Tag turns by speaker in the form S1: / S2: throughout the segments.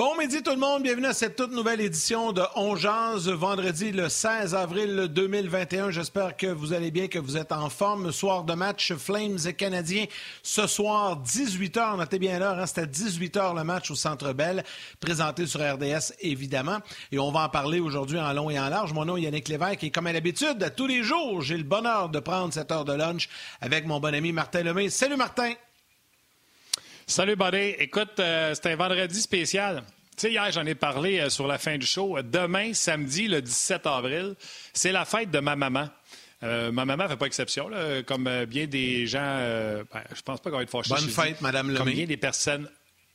S1: Bon midi tout le monde, bienvenue à cette toute nouvelle édition de On vendredi le 16 avril 2021. J'espère que vous allez bien, que vous êtes en forme. Soir de match Flames et Canadiens. Ce soir, 18h, notez bien l'heure, hein, c'était 18h le match au Centre Bell, présenté sur RDS évidemment. Et on va en parler aujourd'hui en long et en large. Mon nom est Yannick Lévesque et comme à l'habitude, tous les jours, j'ai le bonheur de prendre cette heure de lunch avec mon bon ami Martin Lemay. Salut Martin!
S2: Salut, buddy. Écoute, euh, c'est un vendredi spécial. Tu sais, hier, j'en ai parlé euh, sur la fin du show. Demain, samedi, le 17 avril, c'est la fête de ma maman. Euh, ma maman ne fait pas exception, comme bien des gens. Ben, je pense pas qu'on va être fâchés.
S1: Bonne fête, Madame Lemay.
S2: Comme bien des personnes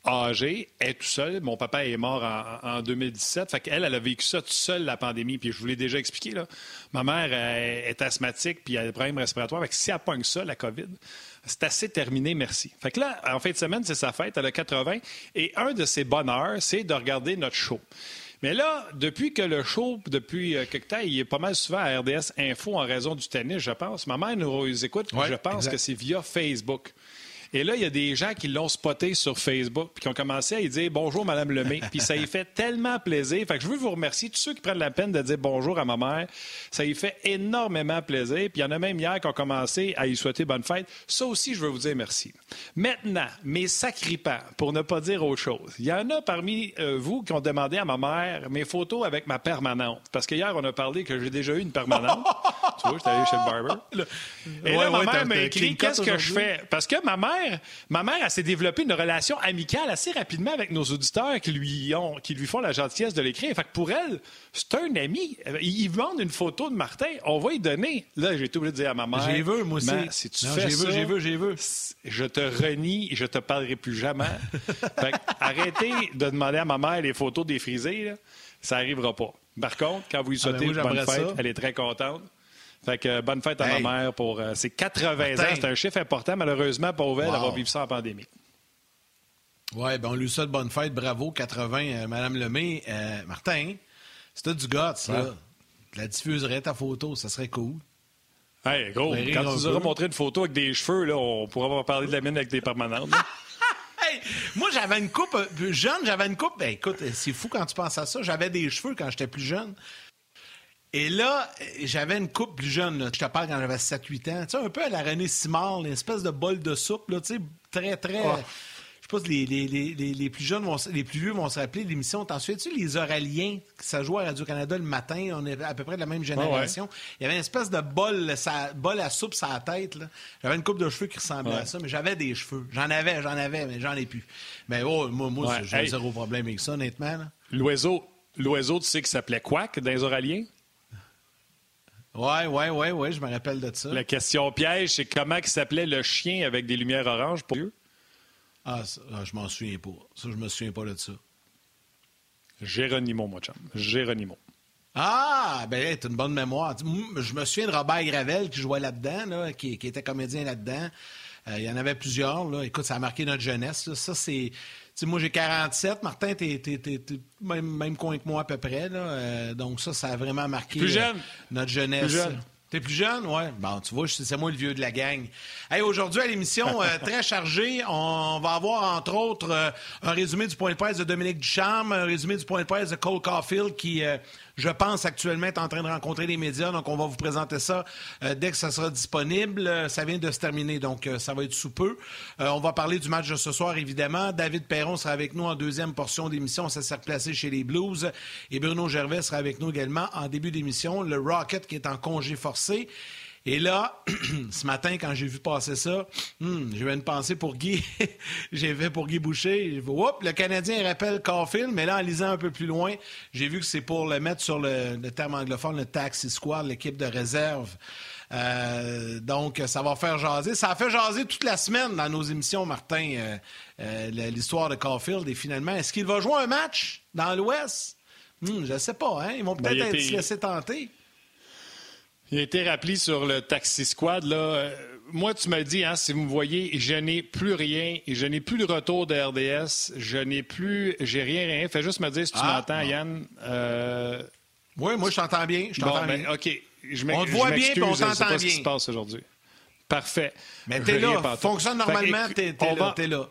S2: âgée, elle est tout seule. Mon papa est mort en, 2017. Fait qu'elle, elle a vécu ça toute seule, la pandémie. Puis je vous l'ai déjà expliqué, là. Ma mère est asthmatique, puis elle a des problèmes respiratoires. Fait que si elle pogne ça, la COVID, c'est assez terminé, merci. Fait que là, en fin de semaine, c'est sa fête, elle a 80. Et un de ses bonheurs, c'est de regarder notre show. Mais là, depuis que le show, depuis euh, quelque temps, il est pas mal souvent à RDS Info en raison du tennis, je pense. Ma mère nous écoute, je pense que c'est via Facebook. Et là, il y a des gens qui l'ont spoté sur Facebook puis qui ont commencé à y dire bonjour, Madame Lemay. puis ça y fait tellement plaisir. Fait que je veux vous remercier, tous ceux qui prennent la peine de dire bonjour à ma mère. Ça y fait énormément plaisir. Puis il y en a même hier qui ont commencé à y souhaiter bonne fête. Ça aussi, je veux vous dire merci. Maintenant, mes sacripants, pour ne pas dire autre chose. Il y en a parmi euh, vous qui ont demandé à ma mère mes photos avec ma permanente. Parce qu'hier, on a parlé que j'ai déjà eu une permanente. tu vois, j'étais allé chez le barber. Et là, ma mère m'a écrit qu'est-ce que je fais? Parce que ma mère, ma mère, elle s'est développée une relation amicale assez rapidement avec nos auditeurs qui lui, ont, qui lui font la gentillesse de l'écrire. Fait que pour elle, c'est un ami. Il demande une photo de Martin, on va y donner. Là, j'ai tout oublié de dire à ma mère.
S1: J'ai vu, moi aussi.
S2: Si tu fais ça, j'ai vu, j'ai vu. Je te renie et je te parlerai plus jamais. fait que, arrêtez de demander à ma mère les photos défrisées. Là. Ça n'arrivera pas. Par contre, quand vous lui ah, ben souhaitez bonne fête, elle est très contente. Fait que bonne fête à ma mère pour euh, ses 80 ans. C'est un chiffre important, malheureusement, pour elle, d'avoir vécu ça en pandémie.
S1: Oui, ben on lui souhaite bonne fête. Bravo, 80, euh, Madame Lemay. Euh, Martin, c'était du gars, ça. la diffuserais ta photo, ça serait cool.
S2: Hey, gros, quand tu nous auras montré une photo avec des cheveux, là, on pourra pas parler de la mine avec des permanentes.
S1: hey, moi, j'avais une coupe jeune, j'avais une coupe. Ben, écoute, c'est fou quand tu penses à ça. J'avais des cheveux quand j'étais plus jeune. Et là, j'avais une coupe plus jeune. Je te parle quand j'avais 7-8 ans. Tu sais, un peu à la René Simard, une espèce de bol de soupe, là, tu sais, très, très... Je pense que les, les, les, les, plus jeunes, vont, les plus vieux vont se rappeler l'émission. T'en souviens-tu, les Oraliens, ça jouait à Radio-Canada le matin, on est à peu près de la même génération. Il y avait une espèce de bol, ça, bol à soupe sur la tête. J'avais une coupe de cheveux qui ressemblait à ça, mais j'avais des cheveux. J'en avais, j'en avais, mais j'en ai plus. Mais oh, moi, moi j'ai zéro problème avec ça, honnêtement.
S2: L'oiseau, l'oiseau, tu sais, qui s'appelait Quack dans les Oraliens?
S1: Oui, oui, oui, oui, je me rappelle de ça.
S2: La question piège, c'est comment il s'appelait le chien avec des lumières oranges pour eux?
S1: Ah, ah, je m'en souviens pas. Ça, je me souviens pas de ça.
S2: Géronimo, mon chum. Géronimo.
S1: Ah, ben, t'as une bonne mémoire. Je me souviens de Robert Gravel qui jouait là-dedans, qui, était comédien là-dedans. Euh, il y en avait plusieurs. Là. Écoute, ça a marqué notre jeunesse. Ça, c'est moi, j'ai 47. Martin, t'es, même, même coin que moi à peu près. Là. Euh, donc, ça, ça a vraiment marqué euh, notre jeunesse. Plus jeune. T'es plus jeune, ouais. Bon, tu vois, c'est moi le vieux de la gang. Hey, aujourd'hui à l'émission euh, très chargée, on va avoir entre autres un résumé du point de presse de Dominique Ducharme, un résumé du point de presse de Cole Caulfield qui je pense, actuellement est en train de rencontrer les médias. Donc, on va vous présenter ça euh, dès que ça sera disponible. Euh, ça vient de se terminer, donc euh, ça va être sous peu. on va parler du match de ce soir, évidemment. David Perron sera avec nous en deuxième portion d'émission. Ça s'est replacé chez les Blues. Et Bruno Gervais sera avec nous également en début d'émission. Le Rocket qui est en congé forcé. Et là, ce matin, quand j'ai vu passer ça, hmm, j'ai eu une pensée pour Guy. j'ai fait pour Guy Boucher. le Canadien rappelle Caulfield, mais là, en lisant un peu plus loin, j'ai vu que c'est pour le mettre sur le, terme anglophone, le taxi squad, l'équipe de réserve. Euh, donc, ça va faire jaser. Ça a fait jaser toute la semaine dans nos émissions, Martin, euh, euh, l'histoire de Caulfield. Et finalement, est-ce qu'il va jouer un match dans l'Ouest? Hmm, je ne sais pas. Hein? Ils vont ben, peut-être être, se laisser tenter.
S2: Il a été rappelé sur le Taxi Squad. Là. Euh, moi, tu m'as dit, hein, si vous me voyez, je n'ai plus rien je n'ai plus le retour de RDS. Je n'ai plus, j'ai rien, rien. Fais juste me dire si tu ah, m'entends, Yann. Euh,
S1: oui, moi, je t'entends bien. Je t'entends
S2: ben, OK.
S1: Je on te voit bien, et on t'entend bien.
S2: pas ce qui se passe aujourd'hui. Parfait.
S1: Mais t'es là. Fonctionne normalement, t'es là. là.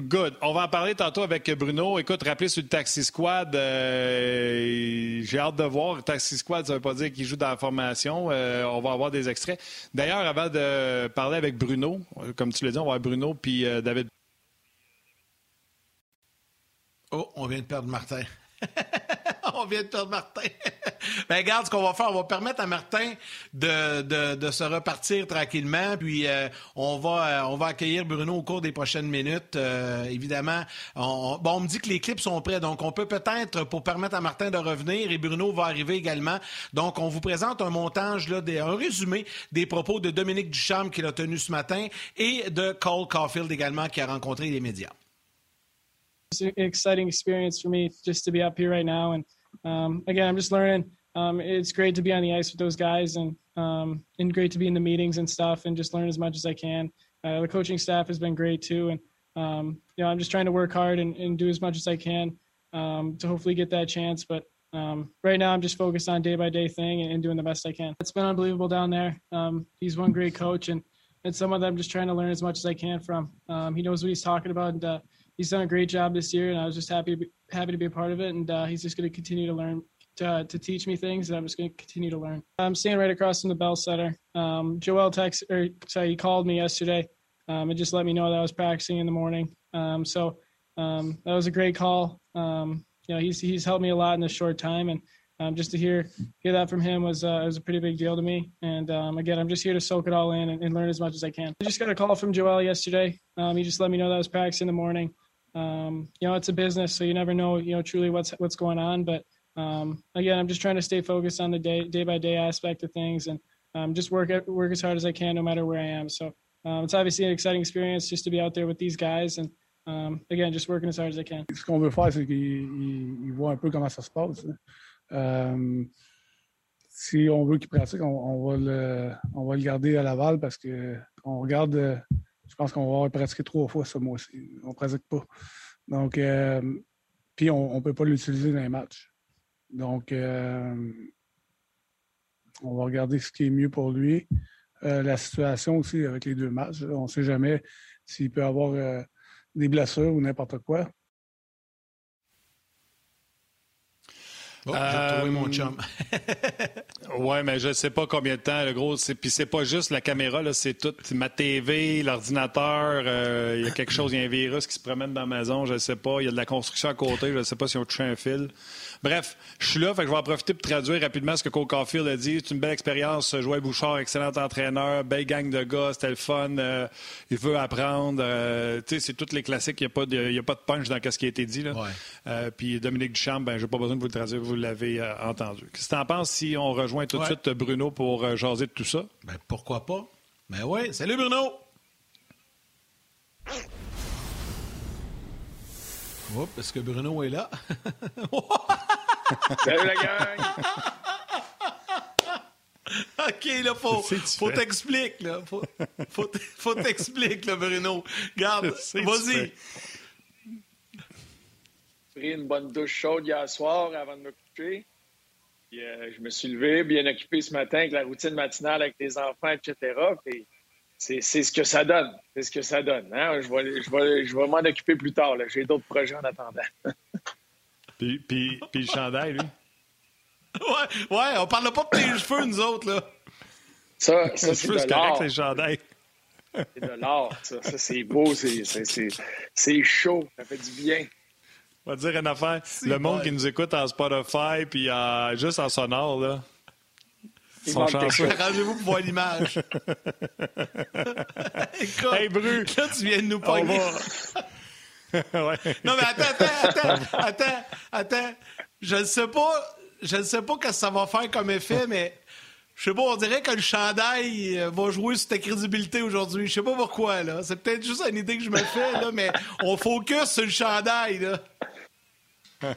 S2: Good. On va en parler tantôt avec Bruno. Écoute, rappelez sur le Taxi Squad, euh, j'ai hâte de voir. Taxi Squad, ça ne veut pas dire qu'il joue dans la formation. Euh, on va avoir des extraits. D'ailleurs, avant de parler avec Bruno, comme tu l'as dit, on va avoir Bruno puis euh, David.
S1: Oh, on vient de perdre Martin. on vient de perdre Martin. ben, regarde ce qu'on va faire. On va permettre à Martin de, de, se repartir tranquillement. Puis, euh, on, va, euh, on va accueillir Bruno au cours des prochaines minutes. Euh, évidemment, on, bon, on me dit que les clips sont prêts. Donc, on peut peut-être, pour permettre à Martin de revenir, et Bruno va arriver également. Donc, on vous présente un montage, là, des, un résumé des propos de Dominique Ducharme qu'il a tenu ce matin et de Cole Caulfield également qui a rencontré les médias.
S3: It's an exciting experience for me just to be up here right now. And um, again, I'm just learning. Um, it's great to be on the ice with those guys and um, and great to be in the meetings and stuff and just learn as much as I can. Uh, the coaching staff has been great too. And, um, you know, I'm just trying to work hard and, and do as much as I can um, to hopefully get that chance. But um, right now, I'm just focused on day by day thing and, and, doing the best I can. It's been unbelievable down there. he's one great coach and and someone that I'm just trying to learn as much as I can from. he knows what he's talking about. And, uh, he's done a great job this year, and I was just happy happy to be a part of it. And uh, he's just going to continue to learn to, to teach me things, and I'm just going to continue to learn. I'm standing right across from the Bell Center. Um, Joel text or sorry, he called me yesterday um, and just let me know that I was practicing in the morning. Um, so um, that was a great call. Um, you know, he's he's helped me a lot in this short time, and um, just to hear hear that from him was uh, was a pretty big deal to me. And again, I'm just here to soak it all in and, and, learn as much as I can. I just got a call from Joel yesterday. He just let me know that I was practicing in the morning um, you know, it's a business, so you never know, you know, truly what's what's going on. But um, again, I'm just trying to stay focused on the day day by day aspect of things and um, just work work as hard as I can, no matter where I am. So um, it's obviously an exciting experience just to be out there with these guys and um, again, just working as hard as I can.
S4: Ce qu'on veut faire, c'est qu'il voit un peu comment ça se passe. Euh, si on veut qu'il pratique, on, on, va le, on va le garder à Laval parce que on regarde je pense qu'on va pratiquer trois fois ce mois-ci. On ne pratique pas. Donc, euh, puis on ne peut pas l'utiliser dans les matchs. Donc, euh, on va regarder ce qui est mieux pour lui. Euh, la situation aussi avec les deux matchs. On ne sait jamais s'il peut avoir des blessures ou n'importe quoi.
S1: Oh, j'ai trouvé mon chum.
S2: oui, mais je ne sais pas combien de temps, le gros. Puis c'est pas juste la caméra, c'est tout. Ma TV, l'ordinateur, euh, il y a quelque chose, il y a un virus qui se promène dans la maison, je ne sais pas. Il y a de la construction à côté, je ne sais pas si on touché un fil. Bref, je suis là, fait que je vais en profiter pour traduire rapidement ce que Cole Caulfield a dit. C'est une belle expérience. Joël Bouchard, excellent entraîneur, belle gang de gars, c'était le fun. Euh, il veut apprendre. Euh, tu sais, c'est tous les classiques. Il n'y a, pas de, a pas de punch dans ce qui a été dit. Là. Euh, puis Dominique Duchamp, ben, je n'ai pas besoin de vous le traduire, vous l'avez entendu. Qu'est-ce que tu en penses si on rejoint tout de suite Bruno pour jaser de tout ça?
S1: Ben, pourquoi pas? Ben oui. Salut Bruno! Oups, est-ce que Bruno est là?
S5: Salut la gang!
S1: OK, là, faut, faut t'expliquer, là. Faut, faut, faut t'expliquer, là, Bruno. Garde, vas-y.
S5: J'ai pris une bonne douche chaude hier soir avant de me coucher. Puis, euh, je me suis levé, bien occupé ce matin avec la routine matinale avec les enfants, etc. Puis, c'est ce que ça donne. C'est ce que ça donne. Hein? Je vais, je vais, je vais m'en occuper plus tard. J'ai d'autres projets en attendant.
S2: puis, puis, puis le chandail, lui?
S1: Ouais, ouais, on parle pas de tes cheveux, nous autres, là.
S5: Ça, ça c'est de l'art.
S2: les chandails.
S5: C'est de l'art, ça. Ça, c'est beau, c'est chaud, ça fait du bien.
S2: On va dire une affaire. Le monde qui nous écoute en Spotify puis juste en sonore, là,
S1: Arrangez-vous pour voir l'image.
S2: hey, Bru.
S1: Là, tu viens de nous pogner. ouais. Non, mais attends, attends, attends, attends, attends. Je ne sais pas, je ne sais pas ce que ça va faire comme effet, mais je sais pas, on dirait que le chandail euh, va jouer sur ta crédibilité aujourd'hui. Je sais pas pourquoi, là. C'est peut-être juste une idée que je me fais, là, mais on focus sur le chandail, là.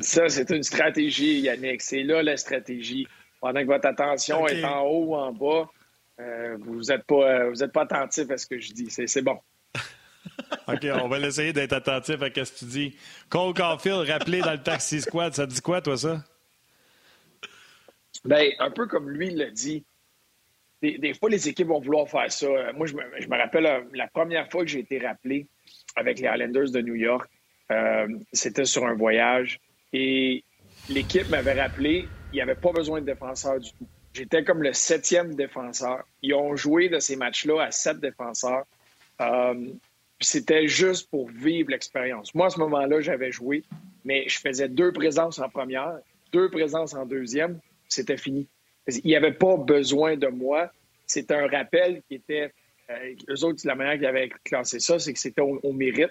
S5: Ça, c'est une stratégie, Yannick. C'est là la stratégie pendant que votre attention est en haut ou en bas, euh, vous n'êtes pas, euh, pas attentif à ce que je dis. C'est bon.
S2: OK, on va essayer d'être attentif à ce que tu dis. Cole Caulfield, rappelé dans le Taxi Squad, ça dit quoi, toi, ça?
S5: Bien, un peu comme lui l'a dit, des, fois, les équipes vont vouloir faire ça. Moi, je me, rappelle euh, la première fois que j'ai été rappelé, avec les Islanders de New York. C'était sur un voyage et l'équipe m'avait rappelé, il n'y avait pas besoin de défenseur du tout. J'étais comme le septième défenseur. Ils ont joué de ces matchs-là à sept défenseurs. C'était juste pour vivre l'expérience. Moi, à ce moment-là, j'avais joué, mais je faisais deux présences en première, deux présences en deuxième, c'était fini. Il n'y avait pas besoin de moi. C'était un rappel qui était. Euh, eux autres, la manière qu'ils avaient classé ça, c'est que c'était au, mérite.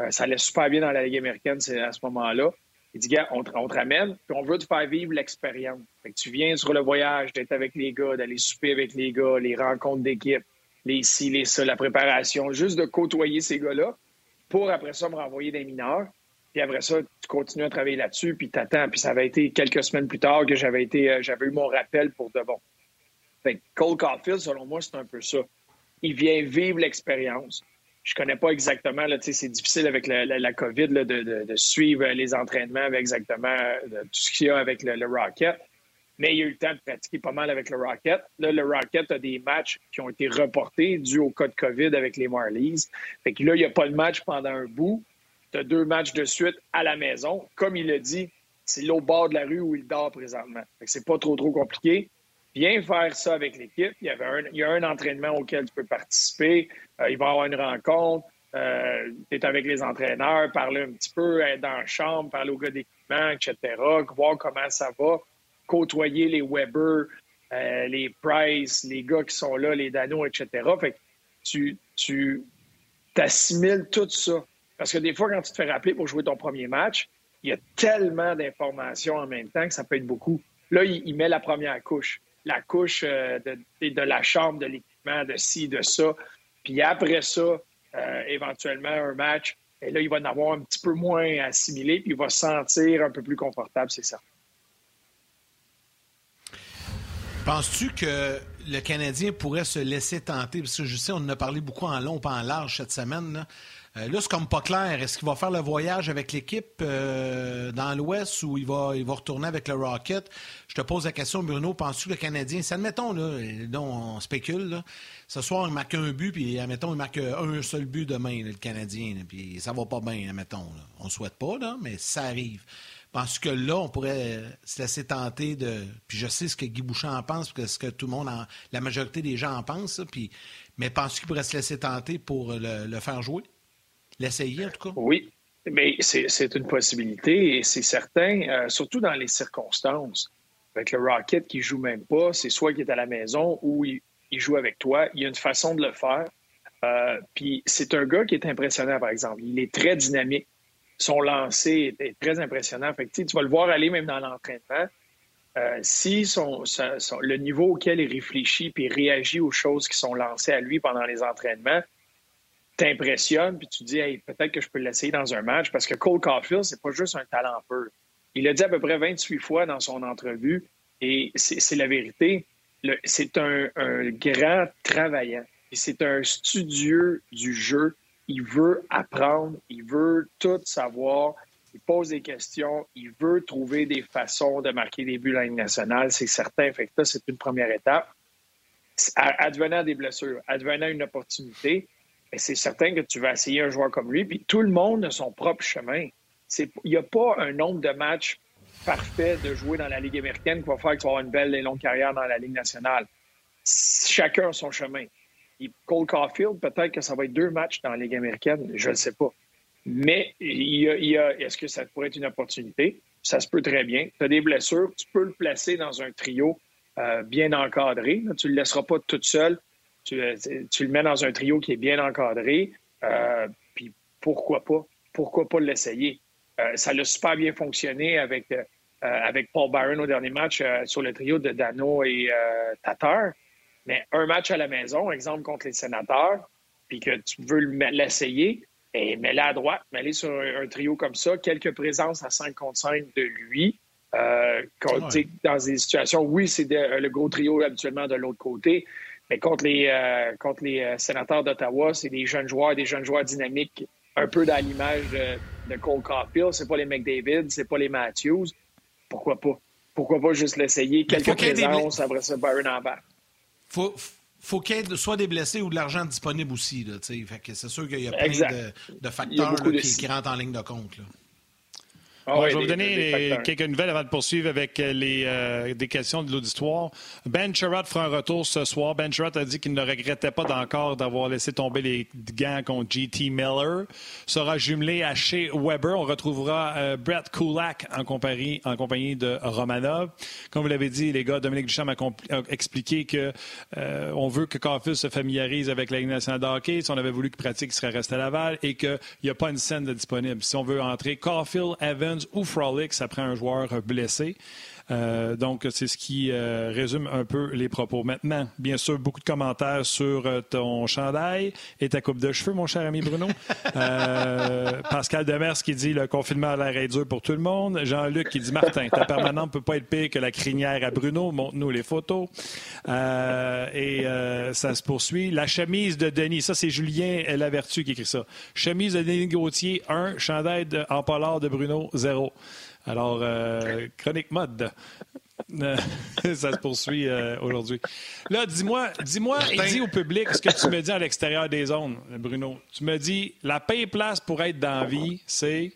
S5: Euh, ça allait super bien dans la Ligue américaine à ce moment-là. Il dit, gars, on te, ramène, puis on veut te faire vivre l'expérience. tu viens sur le voyage, d'être avec les gars, d'aller souper avec les gars, les rencontres d'équipe, les ci, les ça, la préparation, juste de côtoyer ces gars-là pour après ça me renvoyer des mineurs. Puis après ça, tu continues à travailler là-dessus, puis t'attends. Puis ça avait été quelques semaines plus tard que j'avais été, euh, j'avais eu mon rappel pour de bon. Fait que Cole Caulfield, selon moi, c'est un peu ça. Il vient vivre l'expérience. Je connais pas exactement, là, c'est difficile avec la, COVID de, suivre les entraînements avec exactement euh, tout ce qu'il y a avec le, Rocket. Mais il y a eu le temps de pratiquer pas mal avec le Rocket. Là, le Rocket a des matchs qui ont été reportés dû au cas de COVID avec les Marlies. Fait que là, il n'y a pas de match pendant un bout tu as deux matchs de suite à la maison. Comme il l'a dit, c'est l'autre bord de la rue où il dort présentement. C'est pas trop, trop compliqué. Viens faire ça avec l'équipe. Il, y un, il y a un entraînement auquel tu peux participer. Euh, il va y avoir une rencontre. Euh, tu es avec les entraîneurs, parler un petit peu, être dans la chambre, parler au gars d'équipement, etc., voir comment ça va, côtoyer les Weber, euh, les Price, les gars qui sont là, les Dano, etc. Fait que tu, tu tout ça. Parce que des fois, quand tu te fais rappeler pour jouer ton premier match, il y a tellement d'informations en même temps que ça peut être beaucoup. Là, il, met la première couche, la couche euh, de, la chambre, de l'équipement, de ci, de ça. Puis après ça, euh, éventuellement, un match, et là, il va en avoir un petit peu moins assimilé, puis il va se sentir un peu plus confortable, c'est ça.
S1: Penses-tu que le Canadien pourrait se laisser tenter? Parce que je sais, on en a parlé beaucoup en long, pas en large cette semaine. Là. Euh, c'est comme pas clair. Est-ce qu'il va faire le voyage avec l'équipe euh, dans l'Ouest ou il va, retourner avec le Rocket? Je te pose la question, Bruno. Penses-tu que le Canadien, si admettons, là, on spécule, ce soir, il marque un but, puis admettons, il marque un seul but demain, le Canadien, puis ça va pas bien, admettons. On souhaite pas, mais ça arrive. Penses-tu que là, on pourrait se laisser tenter de. Puis je sais ce que Guy Bouchard en pense, parce que ce que tout le monde, en... la majorité des gens en pensent, puis... mais penses-tu qu'il pourrait se laisser tenter pour le faire jouer? l'essayer, en tout cas?
S5: Oui, mais c'est une possibilité et c'est certain, euh, surtout dans les circonstances. Avec le Rocket qui joue même pas, c'est soit qu'il est à la maison ou il, joue avec toi. Il y a une façon de le faire. Euh, puis c'est un gars qui est impressionnant, par exemple. Il est très dynamique. Son lancer est, très impressionnant. Fait tu vas le voir aller même dans l'entraînement. Euh, si son, le niveau auquel il réfléchit puis réagit aux choses qui sont lancées à lui pendant les entraînements, t'impressionne, puis tu dis, peut-être que je peux l'essayer dans un match, parce que Cole Caulfield, c'est pas juste un talent pur. Il l'a dit à peu près 28 fois dans son entrevue, et c'est la vérité. C'est un, grand travaillant, et c'est un studieux du jeu. Il veut apprendre, il veut tout savoir, il pose des questions, il veut trouver des façons de marquer des buts à la nationale, c'est certain. Fait que ça, c'est une première étape. Advenant des blessures, advenant une opportunité, c'est certain que tu vas essayer un joueur comme lui. Puis tout le monde a son propre chemin. Il n'y a pas un nombre de matchs parfait de jouer dans la Ligue américaine qui va faire que tu vas avoir une belle et longue carrière dans la Ligue nationale. Chacun a son chemin. Cole Caulfield, peut-être que ça va être deux matchs dans la Ligue américaine, je ne sais pas. Mais il y a, est-ce que ça pourrait être une opportunité? Ça se peut très bien. Tu as des blessures, tu peux le placer dans un trio euh, bien encadré. Tu ne le laisseras pas tout seul euh, tu, le mets dans un trio qui est bien encadré, euh, puis pourquoi pas? Pourquoi pas l'essayer? Ça a super bien fonctionné avec, avec Paul Byron au dernier match sur le trio de Dano et Tatar. Mais un match à la maison, exemple contre les sénateurs, puis que tu veux l'essayer, et mets-le à droite, mets-le sur un, trio comme ça, quelques présences à 5 contre 5 de lui. Dans des situations, oui, c'est le gros trio habituellement de l'autre côté, mais contre les, euh, contre les euh, sénateurs d'Ottawa, c'est des jeunes joueurs, des jeunes joueurs dynamiques, un peu dans l'image de, de, Cole Caulfield. C'est pas les McDavid, c'est pas les Matthews. Pourquoi pas? Pourquoi pas juste l'essayer? Quelques présences, après ça, Byron en bas.
S1: Faut, faut qu'il y ait soit des blessés ou de l'argent disponible aussi. c'est sûr qu'il y a plein de, facteurs qui, rentrent en ligne de compte.
S2: Ah je vais vous donner quelques nouvelles avant de poursuivre avec euh, les, euh, des questions de l'auditoire. Ben Sherrod fera un retour ce soir. Ben Sherrod a dit qu'il ne regrettait pas encore d'avoir laissé tomber les gants contre G.T. Miller. Sera jumelé à Shea Weber. On retrouvera euh, Brett Kulak en compagnie, en compagnie de Romanov. Comme vous l'avez dit, les gars, Dominique Duchamp a, expliqué que on veut que Caulfield se familiarise avec la Ligue nationale de hockey. Si on avait voulu qu'il pratique, il serait resté à Laval et qu'il n'y a pas une scène de disponible. Si on veut entrer Caulfield, Evans, ou Frolic, prend un joueur blessé. Euh, donc, c'est ce qui euh, résume un peu les propos. Maintenant, bien sûr, beaucoup de commentaires sur euh, ton chandail et ta coupe de cheveux, mon cher ami Bruno. Pascal Demers qui dit le confinement a l'air dur pour tout le monde. Jean-Luc qui dit Martin, ta permanente ne peut pas être pire que la crinière à Bruno. Montre-nous les photos. et ça se poursuit. La chemise de Denis, ça, c'est Julien Lavertu qui écrit ça. Chemise de Denis Gauthier, 1. Chandail en polar de Bruno, 0. Alors, euh, chronique mode. ça se poursuit euh, aujourd'hui. Là, dis-moi, dis-moi et dis au public ce que tu me dis à l'extérieur des zones, Bruno. Tu me dis, la pire place pour être dans la vie, c'est...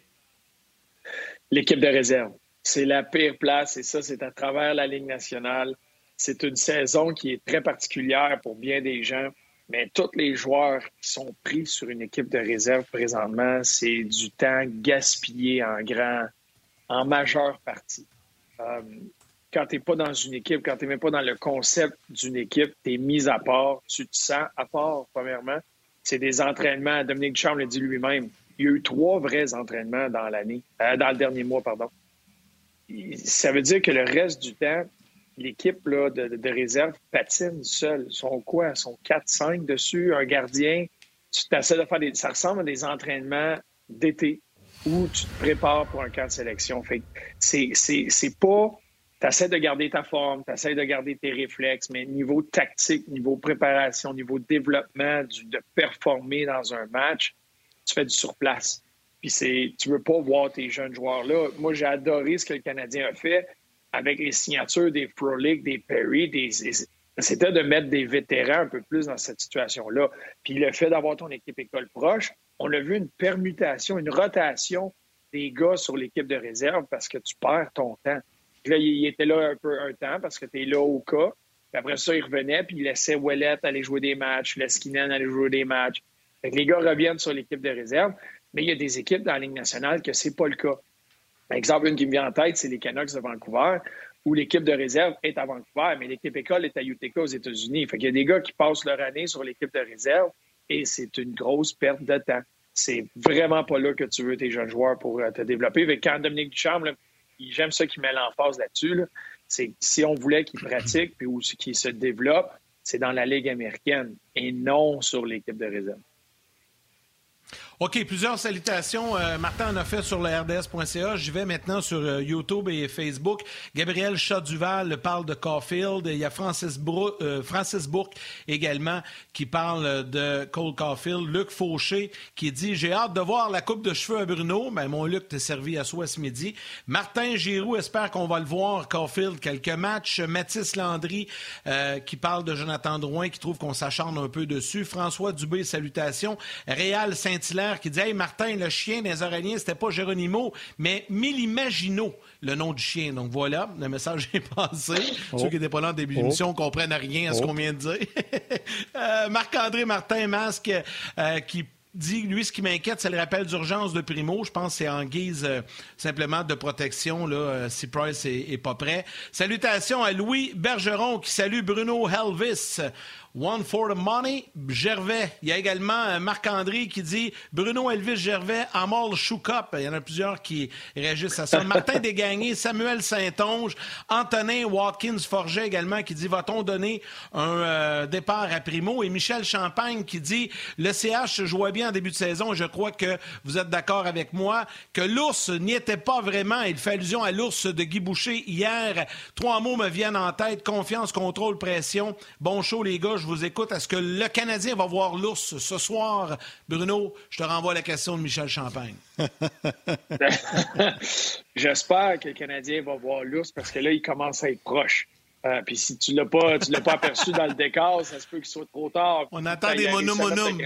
S5: L'équipe de réserve. C'est la pire place et ça, c'est à travers la Ligue nationale. C'est une saison qui est très particulière pour bien des gens, mais tous les joueurs qui sont pris sur une équipe de réserve présentement, c'est du temps gaspillé en grand en majeure partie. Euh, quand tu n'es pas dans une équipe, quand tu n'es même pas dans le concept d'une équipe, tu es mis à part, tu te sens à part, premièrement. C'est des entraînements. Dominique Duchamp l'a dit lui-même. Il y a eu trois vrais entraînements dans l'année, euh, dans le dernier mois, pardon. Ça veut dire que le reste du temps, l'équipe de, de, réserve patine seule. Ils sont quoi? Ils sont 4-5 dessus, un gardien. Tu t'essaies de faire des. Ça ressemble à des entraînements d'été où tu te prépares pour un camp de sélection. Fait c'est, c'est, pas. Tu de garder ta forme, tu de garder tes réflexes, mais niveau tactique, niveau préparation, niveau développement, de performer dans un match, tu fais du surplace. Puis c'est, tu veux pas voir tes jeunes joueurs-là. Moi, j'ai adoré ce que le Canadien a fait avec les signatures des Frolic, des Perry, des, c'était de mettre des vétérans un peu plus dans cette situation-là. Puis le fait d'avoir ton équipe école proche, on a vu une permutation, une rotation des gars sur l'équipe de réserve parce que tu perds ton temps. Là, il était là un peu un temps parce que tu es là au cas. Puis après ça, il revenait, puis il laissait Ouellet aller jouer des matchs, Leskinen aller jouer des matchs. Fait les gars reviennent sur l'équipe de réserve, mais il y a des équipes dans la Ligue nationale que c'est pas le cas. Par exemple, une qui me vient en tête, c'est les Canucks de Vancouver, où l'équipe de réserve est à Vancouver, mais l'équipe école est à Utica aux États-Unis. Fait qu'il y a des gars qui passent leur année sur l'équipe de réserve, et c'est une grosse perte de temps. C'est vraiment pas là que tu veux tes jeunes joueurs pour euh, te développer. quand Dominique Ducharme, j'aime ça qu'il met l'emphase là-dessus. C'est si on voulait qu'il pratique puis ou qu'il se développe, c'est dans la Ligue américaine et non sur l'équipe de réserve.
S1: OK, plusieurs salutations. Euh, Martin en a fait sur le RDS.ca. J'y vais maintenant sur euh, YouTube et Facebook. Gabriel Chaduval parle de Caulfield. Il y a Francis, euh, Francis Bourque également qui parle de Cole Caulfield. Luc Fauché qui dit J'ai hâte de voir la coupe de cheveux à Bruno. Ben, mon Luc t'est servi à soi ce midi. Martin Giroux espère qu'on va le voir, Caulfield, quelques matchs. Mathis Landry qui parle de Jonathan Drouin qui trouve qu'on s'acharne un peu dessus. François Dubé, salutations. Réal Saint-Hilaire qui dit Hey Martin, le chien des Araignées, c'était pas Geronimo, mais Milimagino, le nom du chien. Donc voilà, le message est passé. Oh. Ceux qui n'étaient pas là en début d'émission oh. comprennent rien à ce oh. qu'on vient de dire. Euh, Marc-André Martin Masque euh, qui dit, lui, ce qui m'inquiète, c'est le rappel d'urgence de Primo. Je pense que c'est en guise euh, simplement de protection, là, si Price est, pas prêt. Salutations à Louis Bergeron qui salue Bruno Helvis. One for the money, Gervais. Il y a également Marc-André qui dit Bruno Elvis Gervais, Amol Choucop. Il y en a plusieurs qui réagissent à ça. Martin Desgagnés, Samuel Saint-Onge, Antonin Watkins Forget également qui dit Va-t-on donner un euh, départ à Primo? Et Michel Champagne qui dit Le CH jouait bien en début de saison. Je crois que vous êtes d'accord avec moi que l'ours n'y était pas vraiment. Il fait allusion à l'ours de Guy Boucher hier. Trois mots me viennent en tête confiance, contrôle, pression. Bon show, les gars je vous écoute. Est-ce que le Canadien va voir l'ours ce soir? Bruno, je te renvoie la question de Michel Champagne.
S5: J'espère que le Canadien va voir l'ours parce que là, il commence à être proche. Euh, puis si tu l'as pas, tu l'as pas aperçu dans le décor, ça se peut qu'il soit trop tard.
S1: On attend des monomonums.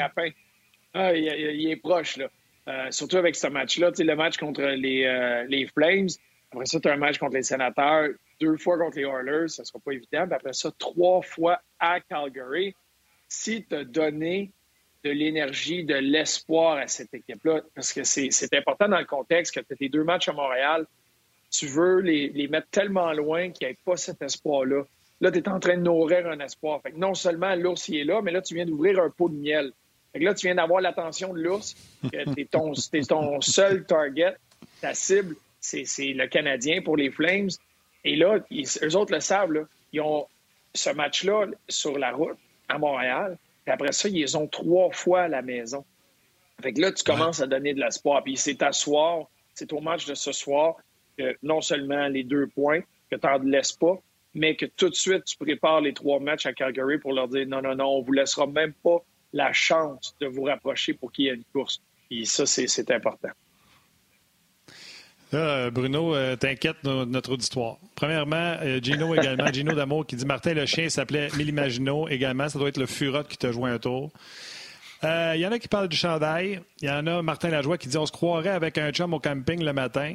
S5: Ah, il, est proche, là. Euh, surtout avec ce match-là. Le match contre les, euh, les Flames. Après ça, tu as un match contre les Sénateurs. Deux fois contre les Oilers, ça ne sera pas évident. Puis après ça, trois fois à Calgary. Si tu as donné de l'énergie, de l'espoir à cette équipe-là, parce que c'est important dans le contexte que tu as tes deux matchs à Montréal, tu veux les, les mettre tellement loin qu'il n'y ait pas cet espoir-là. Là, tu es en train de nourrir un espoir. Fait que non seulement l'ours est là, mais là, tu viens d'ouvrir un pot de miel. Fait que là, tu viens d'avoir l'attention de l'ours. Tu ton, es ton seul target. Ta cible, c'est le Canadien pour les Flames. Et là, eux autres le savent, là, ils ont ce match-là sur la route à Montréal. Puis après ça, ils ont trois fois à la maison. Fait que là, tu commences à donner de l'espoir. Puis c'est à soir, c'est au match de ce soir que non seulement les deux points, que tu n'en laisses pas, mais que tout de suite, tu prépares les trois matchs à Calgary pour leur dire non, non, non, on vous laissera même pas la chance de vous rapprocher pour qu'il y ait une course. Et ça, c'est important.
S2: Là, Bruno, euh, t'inquiète notre auditoire. Premièrement, euh, Gino également, Gino D'Amour qui dit Martin le chien s'appelait Millimagino également. Ça doit être le Furotte qui t'a joué un tour. Il euh, y en a qui parlent du chandail. Il y en a Martin Lajoie qui dit on se croirait avec un chum au camping le matin.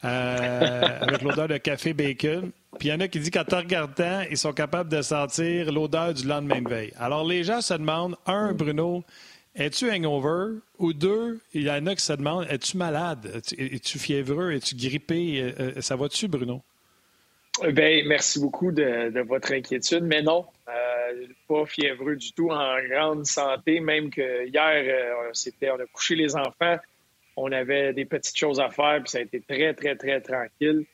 S2: avec l'odeur de café bacon. Puis il y en a qui disent qu'en te regardant, ils sont capables de sentir l'odeur du lendemain de veille. Alors les gens se demandent, un, Bruno, es-tu hangover? Ou deux, il y en a qui se demandent, es-tu malade? Es-tu fiévreux? Es-tu grippé? Euh, euh, ça va-tu, Bruno?
S5: Bien, merci beaucoup de, votre inquiétude, mais non, euh, pas fiévreux du tout, en grande santé, même que hier, c'était, on a couché les enfants, on avait des petites choses à faire, puis ça a été très, très, très tranquille.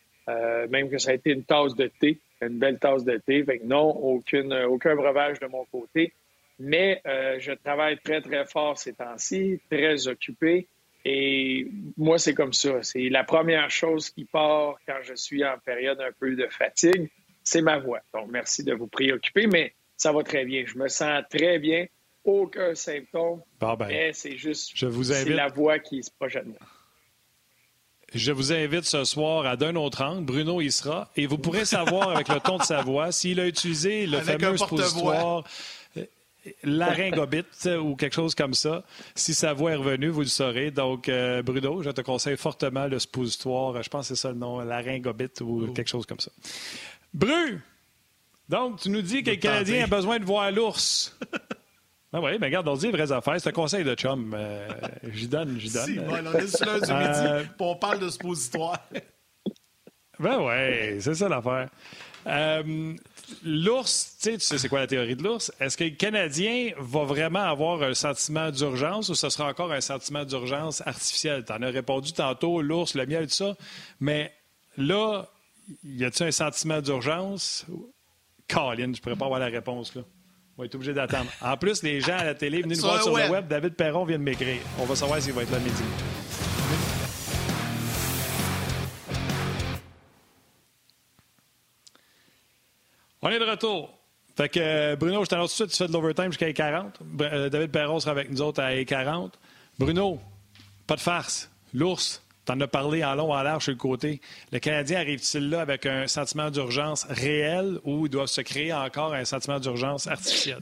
S5: Même que ça a été une tasse de thé, une belle tasse de thé. Fait non, aucune, aucun breuvage de mon côté. Mais euh, je travaille très, très fort ces temps-ci, très occupé. Et moi, c'est comme ça. C'est la première chose qui part quand je suis en période un peu de fatigue, c'est ma voix. Donc, merci de vous préoccuper, mais ça va très bien. Je me sens très bien. Aucun symptôme.
S2: Ben,
S5: mais c'est juste je vous invite... la voix qui se projette.
S2: Je vous invite ce soir à d'un autre angle. Bruno y sera. Et vous pourrez savoir avec le ton de sa voix s'il a utilisé le fameux suppositoire euh, laryngobite ou quelque chose comme ça. Si sa voix est revenue, vous le saurez. Donc, euh, Bruno, je te conseille fortement le suppositoire. Je pense que c'est ça le nom, laryngobite ou quelque chose comme ça. Bru! Donc, tu nous dis que le Canadien a besoin de voir l'ours. Ah oui, mais regarde, on dit les vraies affaires. C'est un conseil de chum. Euh, j'y donne, j'y donne.
S1: Si, on est sur lundi euh, midi, on parle de suppositoire.
S2: ben oui, c'est ça l'affaire. Euh, l'ours, tu sais c'est quoi la théorie de l'ours? Est-ce que le Canadien va vraiment avoir un sentiment d'urgence ou ce sera encore un sentiment d'urgence artificiel? Tu en as répondu tantôt, l'ours, le miel, tout ça. Mais là, y a-t-il un sentiment d'urgence? Colin, je pourrais pas avoir la réponse, là. On va être obligé d'attendre. En plus, les gens à la télé, venez nous voir sur le web. David Perron vient de m'écrire. On va savoir s'il va être là midi. On est de retour. Fait que euh, Bruno, je t'annonce tout de suite, tu fais de l'overtime jusqu'à 40. Euh, David Perron sera avec nous autres à 40. Bruno, pas de farce. L'ours, T'en as parlé en long, en large sur le côté. Le Canadien arrive-t-il là avec un sentiment d'urgence réel ou il doit se créer encore un sentiment d'urgence artificiel?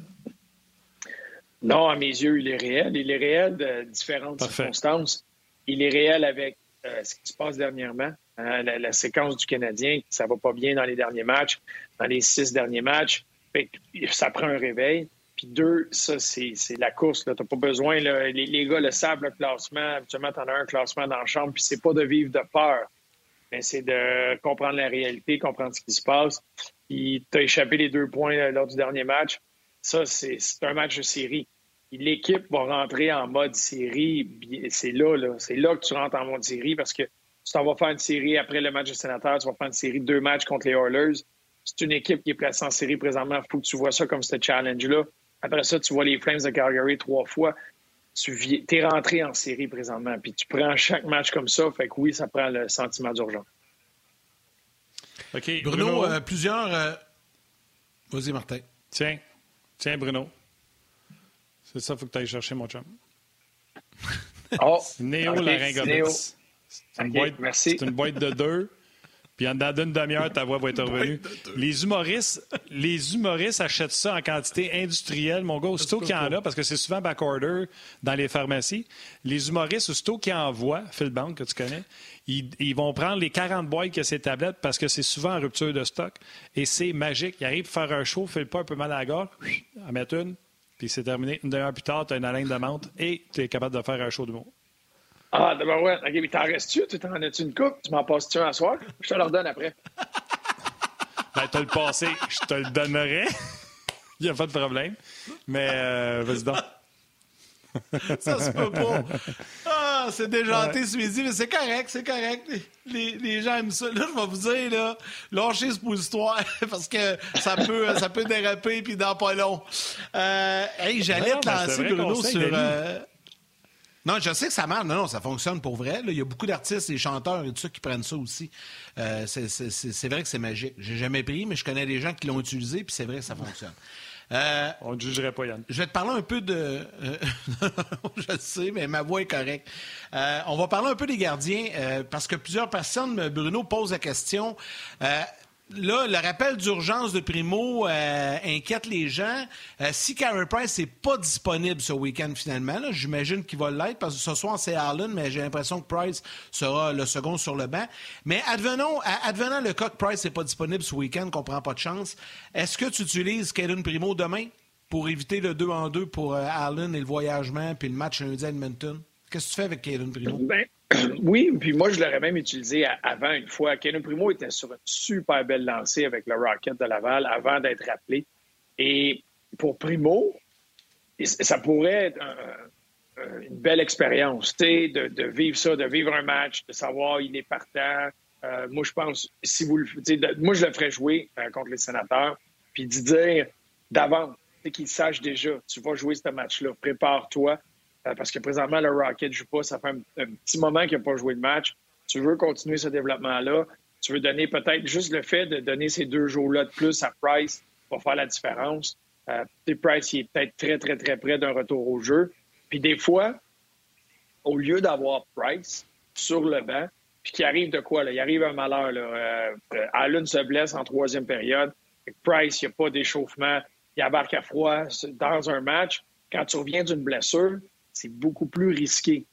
S5: Non, à mes yeux, il est réel. Il est réel de différentes circonstances. Il est réel avec euh, ce qui se passe dernièrement. Hein, la, séquence du Canadien, ça va pas bien dans les derniers matchs, dans les six derniers matchs. ça prend un réveil. Puis deux, ça, c'est la course. Tu n'as pas besoin. les, les, gars le savent, le classement. Habituellement, tu en as un classement dans la chambre. Puis c'est pas de vivre de peur, mais c'est de comprendre la réalité, comprendre ce qui se passe. Puis tu as échappé les deux points euh, lors du dernier match. Ça, c'est un match de série. L'équipe va rentrer en mode série. C'est là, là. C'est là que tu rentres en mode série parce que tu t'en vas faire une série après le match de sénateur. Tu vas faire une série de deux matchs contre les Oilers. C'est une équipe qui est placée en série présentement. Il faut que tu vois ça comme ce challenge-là. Après ça, tu vois les Flames de Calgary trois fois. Tu es rentré en série présentement, puis tu prends chaque match comme ça. Fait que oui, ça prend le sentiment d'urgence.
S1: OK. Bruno, euh, plusieurs. Euh, vas-y, Martin.
S2: Tiens. Tiens, Bruno. C'est ça, il faut que tu ailles chercher mon chum.
S5: Oh.
S2: Okay, C'est une, boîte, une boîte de deux. Puis en dedans d'une demi-heure, ta voix va être revenue. Les humoristes, les humoristes achètent ça en quantité industrielle, mon gars, aussitôt qu'il y en a, parce que c'est souvent back-order dans les pharmacies. Les humoristes, aussitôt qu'ils envoient, Phil Bank, que tu connais, ils, vont prendre les 40 boîtes que ces tablettes parce que c'est souvent en rupture de stock. Et c'est magique. Ils arrivent à faire un show, fait pas un peu mal à la gorge, en mettre une, puis c'est terminé. Une demi-heure plus tard, tu as une haleine de menthe et tu es capable de faire un show mots.
S5: Ah, d'abord, ouais. OK, mais t'en restes-tu? Tu t'en as-tu une coupe? Tu m'en passes-tu un à soir? Je te le redonne après.
S2: ben, t'as le passé, je te le donnerai. Il n'y a pas de problème. Mais, euh, vas-y donc.
S1: Ça se peut pas. Ah, c'est déjanté ce midi, mais c'est correct, c'est correct. Les, les, gens aiment ça. Là, je vais vous dire, là, lâchez ce histoire parce que ça peut, ça peut déraper puis dans pas long. Euh, hey, j'allais te lancer, Bruno, sur. Euh, non, je sais que ça marche. Non, non, ça fonctionne pour vrai. Il y a beaucoup d'artistes et chanteurs et tout ça qui prennent ça aussi. Euh, c'est vrai que c'est magique. J'ai jamais pris, mais je connais des gens qui l'ont utilisé, puis c'est vrai que ça fonctionne.
S2: Euh, On ne jugerait pas, Yann.
S1: Je vais te parler un peu de. Euh, je le sais, mais ma voix est correcte. on va parler un peu des gardiens parce que plusieurs personnes, Bruno, posent la question. Là, le rappel d'urgence de Primo euh, inquiète les gens. Euh, si Carey Price n'est pas disponible ce week-end finalement, j'imagine qu'il va l'être parce que ce soir c'est Allen, mais j'ai l'impression que Price sera le second sur le banc. Mais advenons, advenant le cas que Price n'est pas disponible ce week-end, qu'on prend pas de chance, est-ce que tu utilises Caden Primo demain pour éviter le 2 en 2 pour euh, Allen et le voyagement puis le match lundi à Edmonton? Qu'est-ce que tu fais avec Caden Primo?
S5: Ben, oui, puis moi, je l'aurais même utilisé avant une fois. Kenan Primo était sur une super belle lancée avec le Rocket de Laval avant d'être rappelé. Et pour Primo, ça pourrait être une belle expérience, de, de vivre ça, de vivre un match, de savoir il est partant. Euh, moi, je pense, si vous le, moi, je le ferais jouer euh, contre les sénateurs, puis d'y dire d'avance, qu'il sache déjà, tu vas jouer ce match-là, prépare-toi. Euh, parce que présentement, le Rocket ne joue pas. Ça fait un, petit moment qu'il n'a pas joué de match. Tu veux continuer ce développement-là? Tu veux donner peut-être juste le fait de donner ces deux jours-là de plus à Price va faire la différence? Euh, Price, il est peut-être très, très, très près d'un retour au jeu. Puis des fois, au lieu d'avoir Price sur le banc, puis qu'il arrive de quoi? Là? Il arrive un malheur. Là. Euh, euh, Allen se blesse en troisième période. Price, il n'y a pas d'échauffement. Il embarque à froid dans un match. Quand tu reviens d'une blessure, c'est beaucoup plus risqué.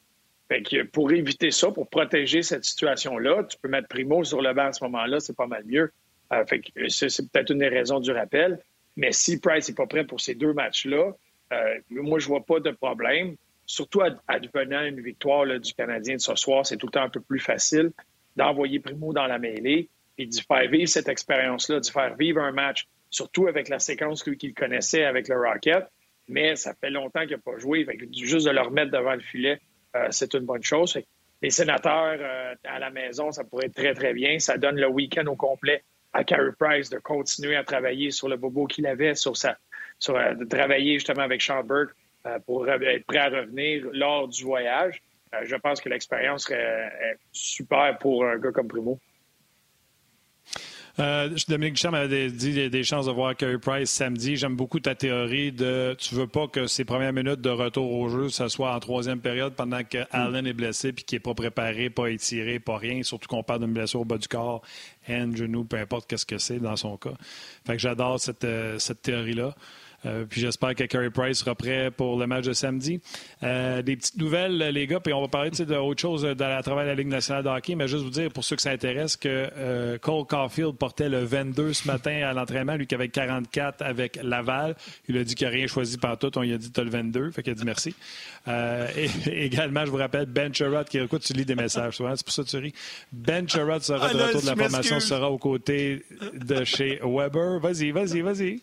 S5: Fait pour éviter ça, pour protéger cette situation-là, tu peux mettre Primo sur le banc à ce moment-là, c'est pas mal mieux. Euh, fait que c'est, peut-être une des raisons du rappel. Mais si Price n'est pas prêt pour ces deux matchs-là, euh, moi, je vois pas de problème. Surtout advenant une victoire du Canadien de ce soir, c'est tout le temps un peu plus facile d'envoyer Primo dans la mêlée et d'y faire vivre cette expérience-là, d'y faire vivre un match, surtout avec la séquence qu'il connaissait avec le Rocket mais ça fait longtemps qu'il n'a pas joué. juste de le remettre devant le filet, euh, c'est une bonne chose. les sénateurs euh, à la maison, ça pourrait être très, très bien. Ça donne le week-end au complet à Carey Price de continuer à travailler sur le bobo qu'il avait, sur sur, euh, de travailler justement avec Sean Burke pour être prêt à revenir lors du voyage. je pense que l'expérience serait super pour un gars comme Primo.
S2: Euh, Dominique Duchamp m'avait dit des chances de voir Curry Price samedi. J'aime beaucoup ta théorie de tu veux pas que ses premières minutes de retour au jeu, ce soit en troisième période pendant que Allen est blessé puis qu'il n'est pas préparé, pas étiré, pas rien, surtout qu'on parle d'une blessure au bas du corps, hand, genou, peu importe qu'est-ce que c'est dans son cas. Fait que j'adore cette, euh, cette théorie-là. Euh, puis j'espère que Carey Price sera prêt pour le match de samedi. Euh, des petites nouvelles, les gars, puis on va parler d'autre chose euh, à travers la Ligue nationale de hockey, mais juste vous dire, pour ceux que ça intéresse, que Cole Caulfield portait le 22 ce matin à l'entraînement, lui qui avait 44 avec Laval. Il a dit qu'il n'a rien choisi par tout. On lui a dit, tu as le 22. Fait qu'il a dit merci. et, également, je vous rappelle, Ben Sherrod, qui écoute, tu lis des messages, c'est pour ça que tu ris. Ben Sherrod sera ah, de retour de la formation, sera aux côtés de chez Weber. Vas-y, vas-y, vas-y.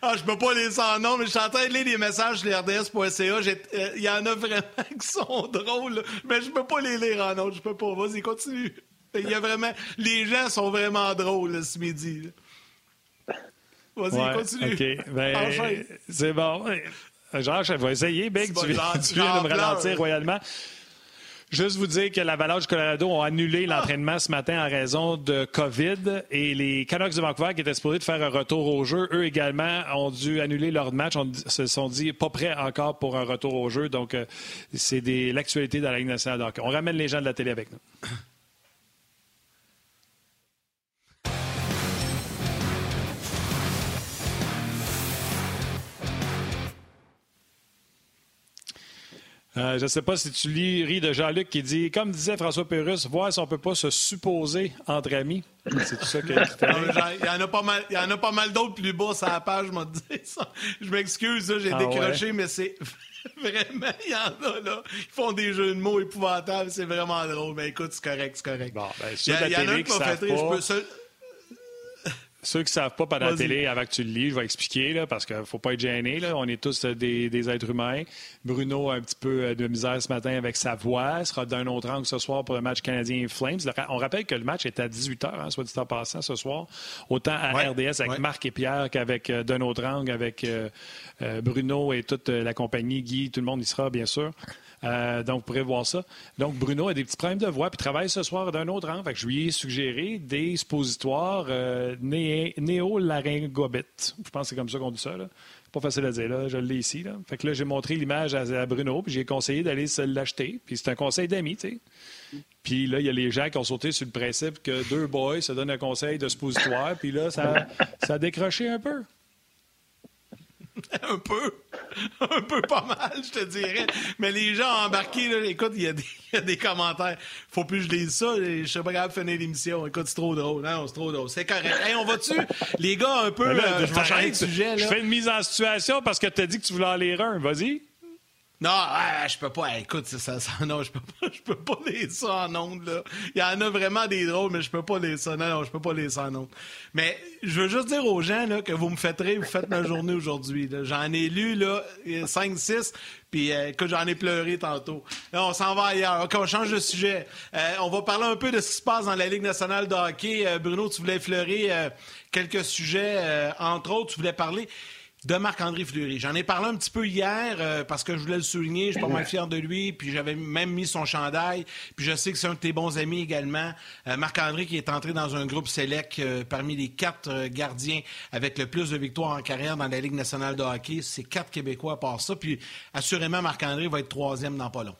S1: Ah, je peux pas les sans nom, mais je suis en train de lire les messages sur rds.ca. Euh, il y en a vraiment qui sont drôles, mais je peux pas les lire en autre. Je peux pas. Vas-y, continue. Il y a vraiment... Les gens sont vraiment drôles ce midi. Vas-y, continue.
S2: OK. Ben, c'est bon. Genre, je vais essayer, Big. Tu, viens, tu viens de me ralentir royalement. Juste vous dire que l'Avalanche du Colorado ont annulé l'entraînement ce matin en raison de COVID et les Canucks de Vancouver qui étaient supposés de faire un retour au jeu, eux également ont dû annuler leur match. On se sont dit pas prêts encore pour un retour au jeu. Donc, euh, c'est l'actualité dans la Ligue nationale. Donc, on ramène les gens de la télé avec nous. Euh, je ne sais pas si tu lis, ris de Jean-Luc qui dit, comme disait François Pérus, voir si on ne peut pas se supposer entre amis. C'est tout ça que
S1: Il y en a pas mal, il y en a pas mal d'autres plus bas sur la page, je m'en ça. Je m'excuse, j'ai ah décroché, mais c'est vraiment, il y en a là. Ils font des jeux de mots épouvantables, c'est vraiment drôle. Mais écoute, c'est correct, c'est correct.
S2: Bon, ben, il y, y, en a un qui m'a fait je peux ceux qui ne savent pas par la télé, avant que tu le lis, je vais expliquer, là, parce qu'il ne faut pas être gêné. Là. On est tous euh, des, êtres humains. Bruno a un petit peu euh, de misère ce matin avec sa voix. Il sera d'un autre angle ce soir pour le match canadien Flames. On rappelle que le match est à 18h, hein, soit dit en passant, ce soir. Autant à RDS avec Marc et Pierre qu'avec euh, d'un autre angle, avec Bruno et toute la compagnie. Guy, tout le monde y sera, bien sûr. Euh, donc, vous pourrez voir ça. Donc, Bruno a des petits problèmes de voix, puis travaille ce soir d'un autre rang. Fait que je lui ai suggéré des suppositoires euh, néo-laryngobit. Je pense que c'est comme ça qu'on dit ça. Là. Pas facile à dire, là. Je l'ai ici. Là. Fait que là, j'ai montré l'image à, Bruno, puis j'ai conseillé d'aller se l'acheter. Puis c'est un conseil d'amis, tu sais. Puis là, il y a les gens qui ont sauté sur le principe que deux boys se donnent un conseil de suppositoire, puis là, ça, ça a décroché un peu.
S1: un peu. Un peu pas mal, je te dirais. Mais les gens ont embarqué, là, écoute, il y, a des commentaires. Faut plus que je lise ça. Je suis pas capable de finir l'émission. Écoute, c'est trop drôle. Non, c'est trop drôle. C'est correct. Hey, on va-tu, les gars, un peu. Euh, je vais changer de sujet.
S2: Je fais une mise en situation parce que tu as dit que tu voulais en lire un. Vas-y.
S1: Non, je peux pas. Écoute, ça, ça, non, je peux pas, je peux pas lire ça en ondes, là. Il y en a vraiment des drôles, mais je peux pas lire ça. Non, non, je peux pas lire ça en ondes. Mais je veux juste dire aux gens, là, que vous me faites vous faites ma journée aujourd'hui, J'en ai lu, là, 5, 6, puis que euh, j'en ai pleuré tantôt. On s'en va ailleurs. OK, on change de sujet. Euh, on va parler un peu de ce qui se passe dans la Ligue nationale de hockey. Euh, Bruno, tu voulais effleurer quelques sujets. entre autres, tu voulais parler de Marc-André Fleury. J'en ai parlé un petit peu hier euh, parce que je voulais le souligner. Je suis pas mal fier de lui. Puis j'avais même mis son chandail. Puis je sais que c'est un de tes bons amis également. Euh, Marc-André qui est entré dans un groupe select euh, parmi les quatre gardiens avec le plus de victoires en carrière dans la Ligue nationale de hockey. C'est quatre Québécois à part ça. Puis assurément, Marc-André va être troisième dans pas long.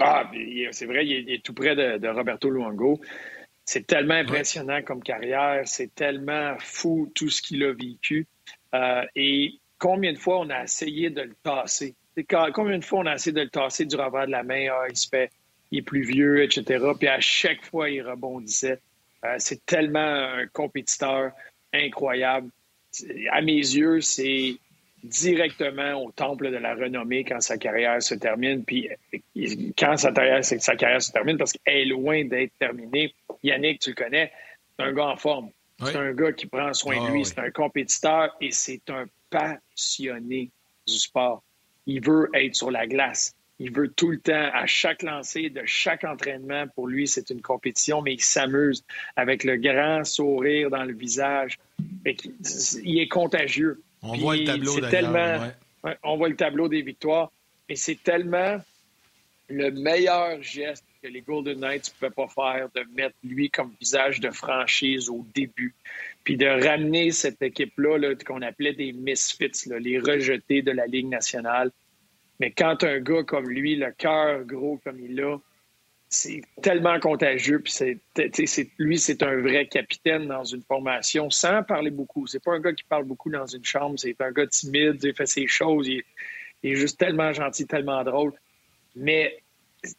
S5: Ah, c'est vrai, il est, tout près de, Roberto Luongo. C'est tellement impressionnant comme carrière. C'est tellement fou tout ce qu'il a vécu. Euh, et combien de fois on a essayé de le tasser? Combien de fois on a essayé de le tasser du revers de la main? Ah, il se fait, il est plus vieux, etc. Puis à chaque fois, il rebondissait. Euh, c'est tellement un compétiteur incroyable. À mes yeux, c'est directement au temple de la renommée quand sa carrière se termine. Puis quand sa carrière, sa carrière se termine, parce qu'elle est loin d'être terminée. Yannick, tu le connais, c'est un gars en forme. C'est un gars qui prend soin de ah lui, c'est un compétiteur et c'est un passionné du sport. Il veut être sur la glace. Il veut tout le temps, à chaque lancer de chaque entraînement, pour lui, c'est une compétition, mais il s'amuse avec le grand sourire dans le visage. il est contagieux.
S1: On voit le tableau
S5: tellement, On voit le tableau des victoires. Et c'est tellement le meilleur geste que les Golden Knights ne pouvaient pas faire, de mettre lui comme visage de franchise au début, puis de ramener cette équipe-là qu'on appelait des misfits, les rejetés de la Ligue nationale. Mais quand un gars comme lui, le cœur gros comme il a, c'est tellement contagieux. Puis c'est, lui, c'est un vrai capitaine dans une formation sans parler beaucoup. C'est pas un gars qui parle beaucoup dans une chambre. C'est un gars timide, il fait ses choses. il est juste tellement gentil, tellement drôle. Mais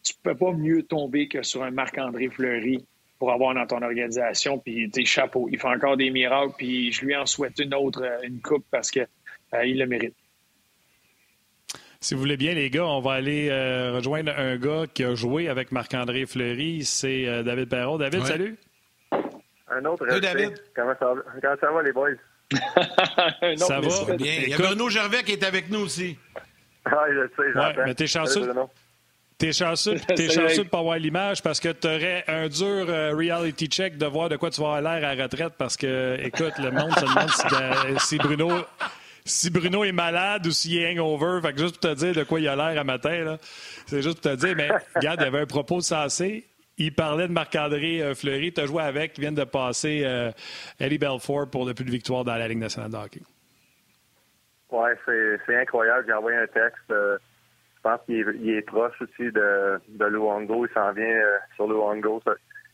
S5: tu peux pas mieux tomber que sur un Marc-André Fleury pour avoir dans ton organisation. Puis, tes chapeaux. Il fait encore des miracles. Puis, je lui en souhaite une autre, euh, une coupe parce qu'il euh, le mérite.
S2: Si vous voulez bien, les gars, on va aller euh, rejoindre un gars qui a joué avec Marc-André Fleury. C'est David Perrault. David, salut.
S6: Un autre. Salut, David. Comment ça, va? Comment ça va, les boys?
S2: ça va?
S1: bien. Il y a Bruno Gervais qui est avec nous aussi.
S6: Ah, je sais,
S2: ouais, mais t'es chanceux. T'es chanceux, es chanceux de pas avoir l'image parce que tu aurais un dur euh, reality check de voir de quoi tu vas avoir l'air à retraite parce que, écoute, le monde se demande si, Bruno si Bruno est malade ou s'il est hangover. Fait que juste pour te dire de quoi il a l'air à matin, c'est juste pour te dire, mais regarde, il y avait un propos sensé. Il parlait de Marc-André euh, Fleury. Tu as joué avec, qui vient de passer euh, Eddie Belfort pour le plus de victoires dans la Ligue nationale de hockey.
S6: Oui, c'est incroyable. J'ai envoyé un texte. Je pense qu'il est, proche aussi de, de Luongo. Il s'en vient euh, sur Luongo.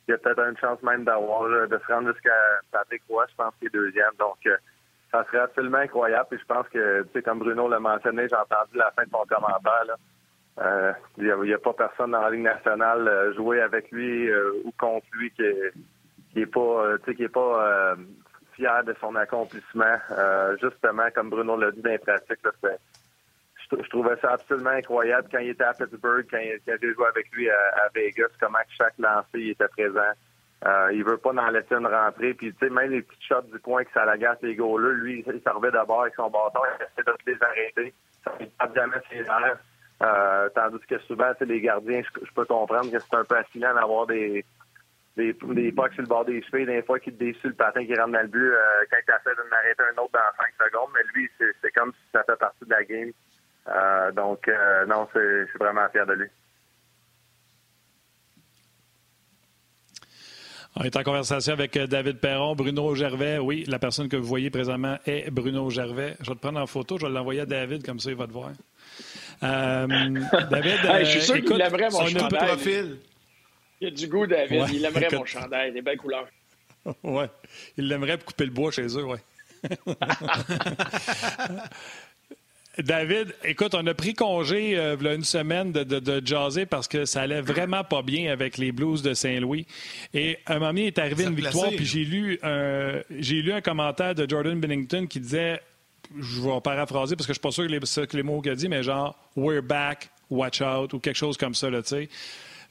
S6: il y a peut-être une chance même d'avoir de se rendre jusqu'à Patrick Roy. Je pense qu'il est deuxième. Donc, euh, ça serait absolument incroyable. Et je pense que, tu sais, comme Bruno l'a mentionné, j'ai entendu la fin de son commentaire. il n'y a, pas personne dans la Ligue nationale jouer avec lui ou contre lui qui est, qui est pas, qui est pas fier de son accomplissement. justement, comme Bruno l'a dit dans les pratiques, je, trouvais ça absolument incroyable quand il était à Pittsburgh, quand, quand j'ai joué avec lui à, Vegas, comment chaque lancé il était présent. Euh, il veut pas en laisser une rentrée. Puis, tu sais, même les petits shots du coin que ça l'agace les goalers, lui, il servait d'abord avec son bâton, il essayait de les arrêter. Ça ne jamais ses airs. Euh, tandis que souvent, les gardiens, je, peux comprendre que c'est un peu fascinant d'avoir des, des, sur le bord des cheveux, des fois qui te le patin qui rentre dans le but euh, quand tu essaies de m'arrêter un autre dans 5 secondes. Mais lui, c'est comme si ça fait partie de la game. Euh, donc, euh, non, je suis vraiment fier de lui.
S2: On est en conversation avec euh, David Perron, Bruno Gervais. Oui, la personne que vous voyez présentement est Bruno Gervais. Je vais te prendre en photo, je vais l'envoyer à David, comme ça il va te voir.
S5: David, je suis sûr qu'il aimerait mon chandail. Profil. Il a du goût, David. Il aimerait mon chandail, des belles couleurs.
S2: Oui, il l'aimerait pour couper le bois chez eux, oui. David, écoute, on a pris congé euh, une semaine de, de, jaser parce que ça allait vraiment pas bien avec les Blues de Saint-Louis. Et un moment donné, il est arrivé une victoire, puis j'ai lu, un, j'ai lu un commentaire de Jordan Bennington qui disait, je vais paraphraser parce que je suis pas sûr que les, que les mots qu'il a dit, mais genre « We're back, watch out » ou quelque chose comme ça, tu sais.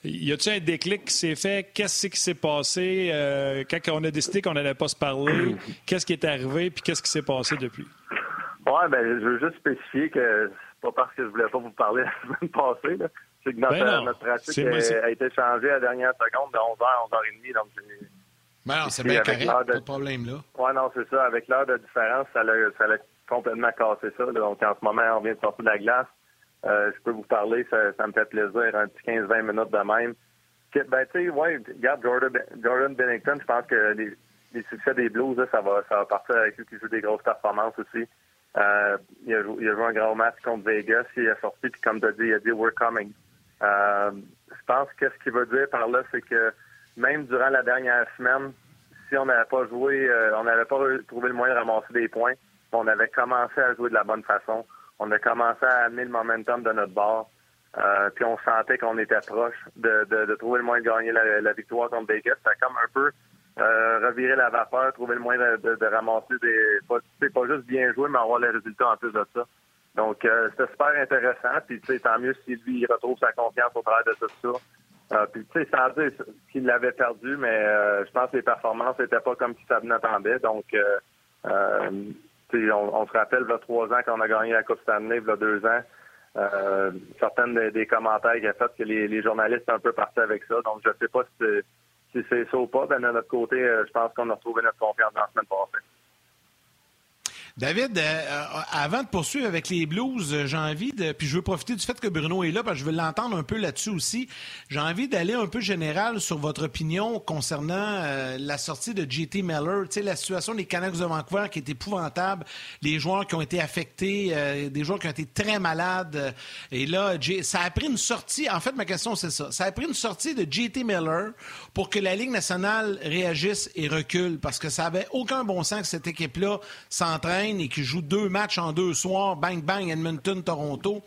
S2: Y a-t-il un déclic qui s'est fait? Qu'est-ce qui s'est passé? Euh, quand on a décidé qu'on n'allait pas se parler? Qu'est-ce qui est arrivé? Puis qu'est-ce qui s'est passé depuis?
S6: Oui, ben, je veux juste spécifier que c'est pas parce que je voulais pas vous parler la semaine passée. C'est que notre, ben notre pratique a, été changée à la dernière seconde de 11h à 11h30. Donc,
S1: ben non, c'est bien correct, pas de problème là.
S6: Oui, non, c'est ça. Avec l'heure de différence, ça l'a, ça complètement cassé ça. Donc, en ce moment, on vient de sortir de la glace. Euh, je peux vous parler, ça, ça me fait plaisir, un petit 15-20 minutes de même. Ben, tu sais, ouais, regarde Jordan, Jordan Bennington, je pense que les, les succès des Blues, ça, va, ça va partir avec lui qui joue des grosses performances aussi. Euh, il, a a joué, un grand match contre Vegas. Il a sorti, puis comme tu as dit, il a dit We're coming. Euh, je pense que ce qu'il veut dire par là, c'est que même durant la dernière semaine, si on n'avait pas joué, euh, on n'avait pas trouvé le moyen de ramasser des points, on avait commencé à jouer de la bonne façon. On a commencé à amener le momentum de notre bord. Puis on sentait qu'on était proche de, trouver le moyen de gagner la, la victoire contre Vegas. C'était comme un peu euh, revirer la vapeur, trouver le moyen de, de, ramasser des. Pas, pas juste bien jouer, mais avoir les résultats en plus de ça. Donc, euh, c'était super intéressant. Puis, tu sais, tant mieux si lui, il retrouve sa confiance au travers de tout ça. Euh, puis, tu sais, sans dire qu'il l'avait perdu, mais euh, je pense que les performances n'étaient pas comme s'il s'en attendait. Donc, euh, euh on, on, se rappelle, il y a trois ans, quand on a gagné la Coupe Stanley, il y a deux ans, certaines des, commentaires qu'il a fait que les, journalistes sont un peu partis avec ça. Donc, je sais pas si si c'est ça ou pas, ben de notre côté, euh, je pense qu'on a retrouvé notre confiance dans la semaine passée.
S1: David, euh, euh, avant de poursuivre avec les Blues, euh, j'ai envie de, puis je veux profiter du fait que Bruno est là, parce que je veux l'entendre un peu là-dessus aussi. J'ai envie d'aller un peu général sur votre opinion concernant la sortie de JT Miller. Tu sais, la situation des Canucks de Vancouver qui est épouvantable, les joueurs qui ont été affectés, des joueurs qui ont été très malades. et là, ça a pris une sortie. En fait, ma question c'est ça. Ça a pris une sortie de JT Miller pour que la Ligue nationale réagisse et recule, parce que ça avait aucun bon sens que cette équipe-là s'entraîne et qui joue deux matchs en deux soirs, bang bang, Edmonton, Toronto.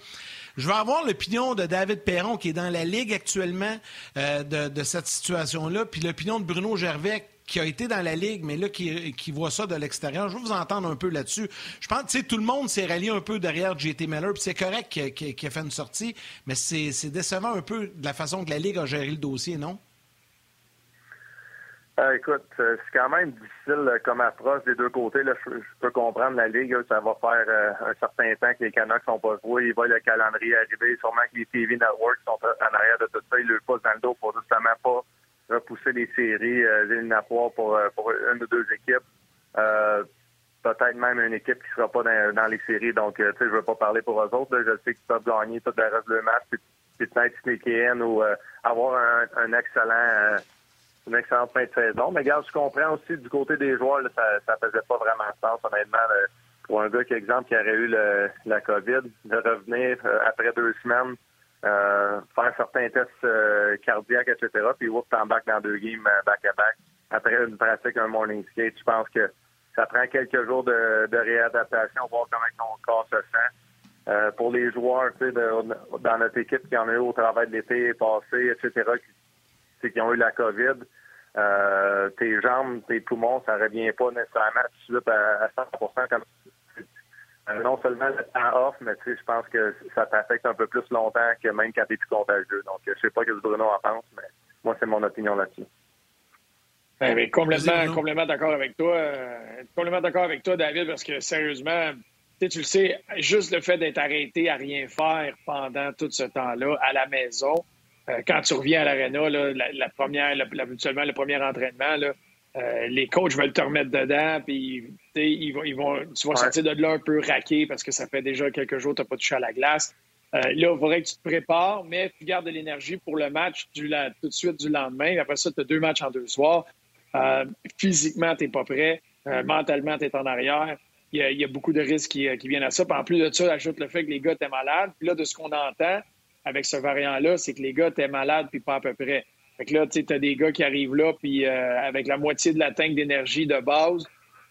S1: Je vais avoir l'opinion de David Perron, qui est dans la Ligue actuellement euh, de, cette situation-là, puis l'opinion de Bruno Gervais, qui a été dans la Ligue, mais là, qui, voit ça de l'extérieur. Je vais vous entendre un peu là-dessus. Je pense que tout le monde s'est rallié un peu derrière JT Miller, puis c'est correct qu'il a fait une sortie, mais c'est décevant un peu de la façon que la Ligue a géré le dossier, non?
S6: Euh, écoute, euh, c'est quand même difficile euh, comme approche des deux côtés. Je, peux comprendre la Ligue, ça va faire un certain temps que les Canucks sont pas joués. Ils voient le calendrier arriver. Sûrement que les TV Networks sont en arrière de tout ça. Ils le poussent dans le dos pour justement pas repousser les séries éliminatoires pour, pour une ou deux équipes. Peut-être même une équipe qui sera pas dans, les séries. Donc, tu sais, je veux pas parler pour eux autres. Je sais qu'ils peuvent gagner tout le reste du match, puis, peut-être sneaker in ou avoir un, un excellent une excellente fin de saison. Mais regarde, je comprends aussi du côté des joueurs, ça, ça faisait pas vraiment sens, honnêtement, pour un gars qui, exemple, qui aurait eu la COVID, de revenir euh, après deux semaines, euh, faire certains tests euh, cardiaques, etc., puis whoop, back dans deux games back-à-back. Après une pratique, un morning skate, je pense que ça prend quelques jours de, réadaptation, voir comment ton corps se sent. pour les joueurs de, dans notre équipe qui en a eu au travail de l'été passé, etc., qui ont eu la COVID, euh, tes jambes, tes poumons, ça revient pas nécessairement tout de suite à, à 100 comme euh, non seulement le temps off, mais tu sais, je pense que ça t'affecte un peu plus longtemps que même quand t'es plus contagieux. Donc, je sais pas ce que Bruno en pense, mais moi, c'est mon opinion là-dessus.
S5: Ben, complètement, complètement d'accord avec toi. Euh, complètement d'accord avec toi, David, parce que sérieusement, tu le sais, juste le fait d'être arrêté à rien faire pendant tout ce temps-là à la maison, euh, quand tu reviens à l'aréna, la, la, première, habituellement le premier entraînement, là, euh, les coachs veulent te remettre dedans, puis ils vont, ils vont, tu vas sortir de là un peu raqué parce que ça fait déjà quelques jours que tu n'as pas touché à la glace. Euh, là, il faudrait que tu te prépares, mais tu gardes de l'énergie pour le match du, tout de suite du lendemain. Après ça, tu as deux matchs en deux soirs. Euh, physiquement, tu n'es pas prêt. mentalement, tu es en arrière. Il y, a, beaucoup de risques qui, viennent à ça. Puis en plus de ça, ajoute le fait que les gars étaient malades. Puis là, de ce qu'on entend avec ce variant-là, c'est que les gars étaient malades puis pas à peu près. Fait que là, tu as des gars qui arrivent là, puis euh, avec la moitié de la tank d'énergie de base,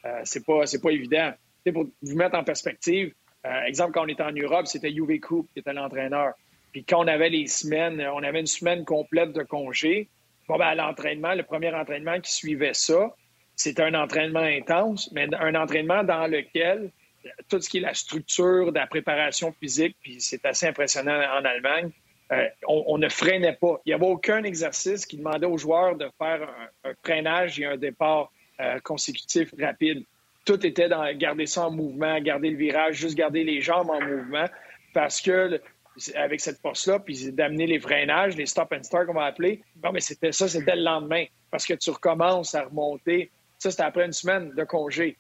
S5: euh, c'est pas, pas évident. pour vous mettre en perspective, euh, exemple, quand on était en Europe, c'était Uwe Coop qui était l'entraîneur. Puis quand on avait les semaines, on avait une semaine complète de congé. Bon, ben, l'entraînement, le premier entraînement qui suivait ça, c'était un entraînement intense, mais un entraînement dans lequel tout ce qui est la structure de la préparation physique, puis c'est assez impressionnant en Allemagne, euh, on, ne freinait pas. Il n'y avait aucun exercice qui demandait aux joueurs de faire un, freinage et un départ euh, consécutif rapide. Tout était dans garder ça en mouvement, garder le virage, juste garder les jambes en mouvement, parce que avec cette force-là, puis d'amener les freinages, les stop and start qu'on va appeler, mais c'était ça, c'était le lendemain, parce que tu recommences à remonter. Ça, c'était après une semaine de congé.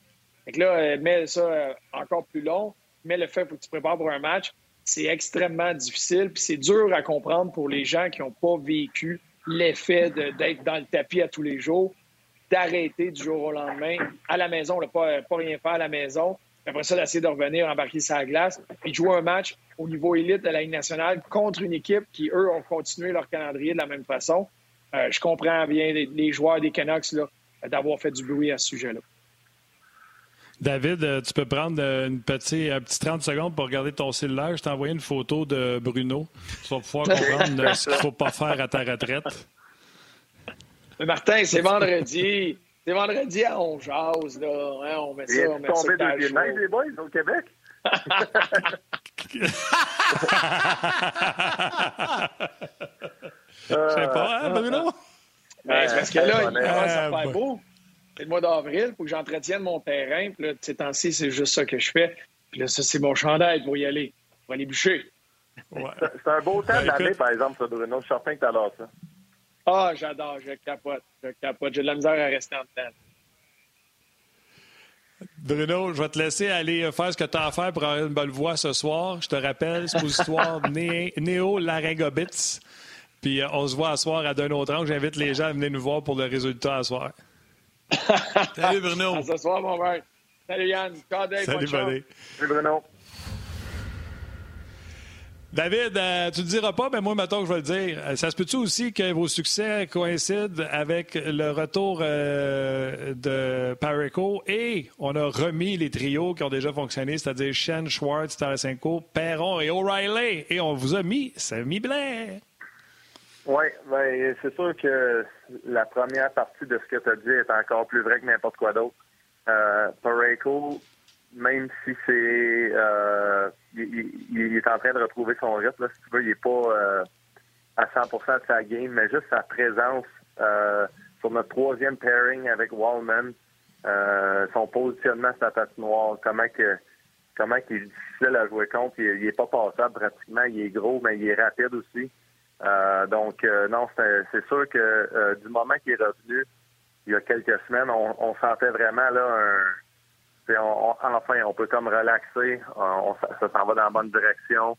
S5: Donc là, euh, mets ça encore plus long, mets le fait que tu prépares pour un match c'est extrêmement difficile, puis c'est dur à comprendre pour les gens qui n'ont pas vécu l'effet d'être dans le tapis à tous les jours, d'arrêter du jour au lendemain à la maison, ne pas, pas rien faire à la maison, après ça, d'essayer de revenir, embarquer sa glace, puis jouer un match au niveau élite de la Ligue nationale contre une équipe qui, eux, ont continué leur calendrier de la même façon. Euh, je comprends bien les, joueurs des Canucks d'avoir fait du bruit à ce sujet-là.
S2: David, euh, tu peux prendre euh, une petite, un petit 30 secondes pour regarder ton cellulaire. Je t'ai envoyé une photo de Bruno. Tu vas pouvoir comprendre euh, ce qu'il ne faut pas faire à ta retraite.
S5: Mais Martin, c'est vendredi. C'est vendredi à on jase, là. Hein, on met ça, on met ça
S6: tombé des boys au Québec?
S2: Je sais pas, hein, Bruno?
S5: Ben, c'est parce que là, il commence à faire beau c'est le mois d'avril, pour que j'entretienne mon terrain. Puis là, ces temps-ci, c'est juste ça que je fais. Puis là, ça, c'est mon chandail pour y aller. Pour aller bûcher.
S6: C'est un beau temps ben, de l'année, par exemple, ça, Bruno. Je suis certain que t'adores ça.
S5: Ah, j'adore. Je capote. Je capote. J'ai de la misère à rester en tête.
S2: Bruno, je vais te laisser aller faire ce que tu as à faire pour avoir une bonne voix ce soir. Je te rappelle, suppositoire Néo Laryngobits. Puis euh, on se voit à soir à d'un autre angle. J'invite les gens à venir nous voir pour le résultat à soir.
S1: Salut Bruno.
S5: À ce soir, mon père. Salut Yann.
S2: Salut, Salut
S6: Bruno.
S2: David, euh, tu ne le diras pas, mais moi, maintenant que je vais le dire. Euh, ça se peut-tu aussi que vos succès coïncident avec le retour euh, de Parico et on a remis les trios qui ont déjà fonctionné, c'est-à-dire Shen, Schwartz, Tarasenko, Perron et O'Reilly. Et on vous a mis Samy Blair.
S6: Oui, ben, c'est sûr que la première partie de ce que tu as dit est encore plus vrai que n'importe quoi d'autre. Euh, même si c'est euh, il, est en train de retrouver son rythme, là, si tu veux, il n'est pas euh, à 100% de sa game, mais juste sa présence euh, sur notre troisième pairing avec Wallman, son positionnement sur la noire, comment que comment il est difficile à jouer contre, il, il est pas passable pratiquement, il est gros, mais il est rapide aussi. Euh, donc, euh, non, c'est sûr que euh, du moment qu'il est revenu, il y a quelques semaines, on, sentait vraiment là un. enfin, on peut comme relaxer, on, ça s'en va dans la bonne direction.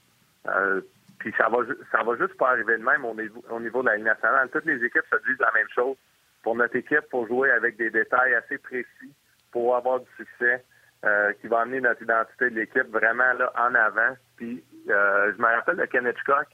S6: puis ça va, ça va juste pas arriver de même au niveau, au niveau de la Ligue nationale. Toutes les équipes se disent la même chose. Pour notre équipe, pour jouer avec des détails assez précis, pour avoir du succès, qui va amener notre identité de l'équipe vraiment là en avant. Puis, je me rappelle de Kenneth Cock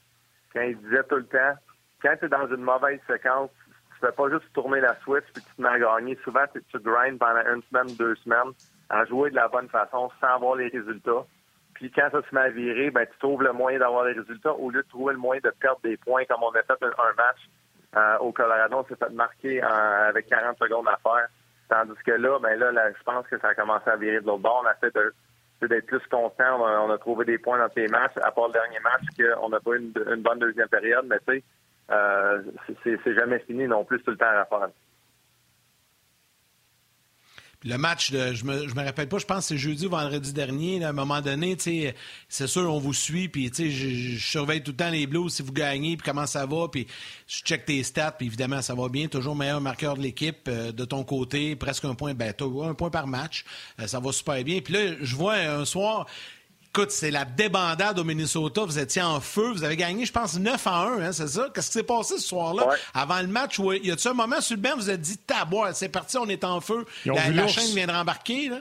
S6: quand il disait tout le temps, quand tu es dans une mauvaise séquence, tu fais pas juste tourner la switch puis tu te mets à gagner. Souvent, tu, grindes pendant une semaine, deux semaines à jouer de la bonne façon sans avoir les résultats. Puis quand ça se met à virer, ben, tu trouves le moyen d'avoir des résultats au lieu de trouver le moyen de perdre des points comme on a fait un, match euh, au Colorado. On s'est fait marquer avec 40 secondes à faire. Tandis que là, ben là, je pense que ça a commencé à virer de l'autre bord. On a fait d'être plus constant. On a, trouvé des points dans ces matchs, à part le dernier match, qu'on n'a pas eu une, bonne deuxième période, mais tu sais, euh, c'est jamais fini non plus tout le temps à faire
S1: le match, de, je me, je me rappelle pas, je pense que c'est jeudi ou vendredi dernier. à un moment donné, c'est sûr, on vous suit, puis je, je surveille tout le temps les Blues si vous gagnez, puis comment ça va, puis je check tes stats, puis évidemment, ça va bien. Toujours meilleur marqueur de l'équipe euh, de ton côté, presque un point, ben, un point par match. Euh, ça va super bien. Puis là, je vois un soir, Écoute, c'est la débandade au Minnesota. Vous étiez en feu. Vous avez gagné, je pense, 9 à 1, hein, c'est ça? Qu'est-ce qui s'est passé ce soir-là? Avant le match, où, y a-tu un moment sur le banc, vous êtes dit, tabois, c'est parti, on est en feu. La, chaîne viendra embarquer, là?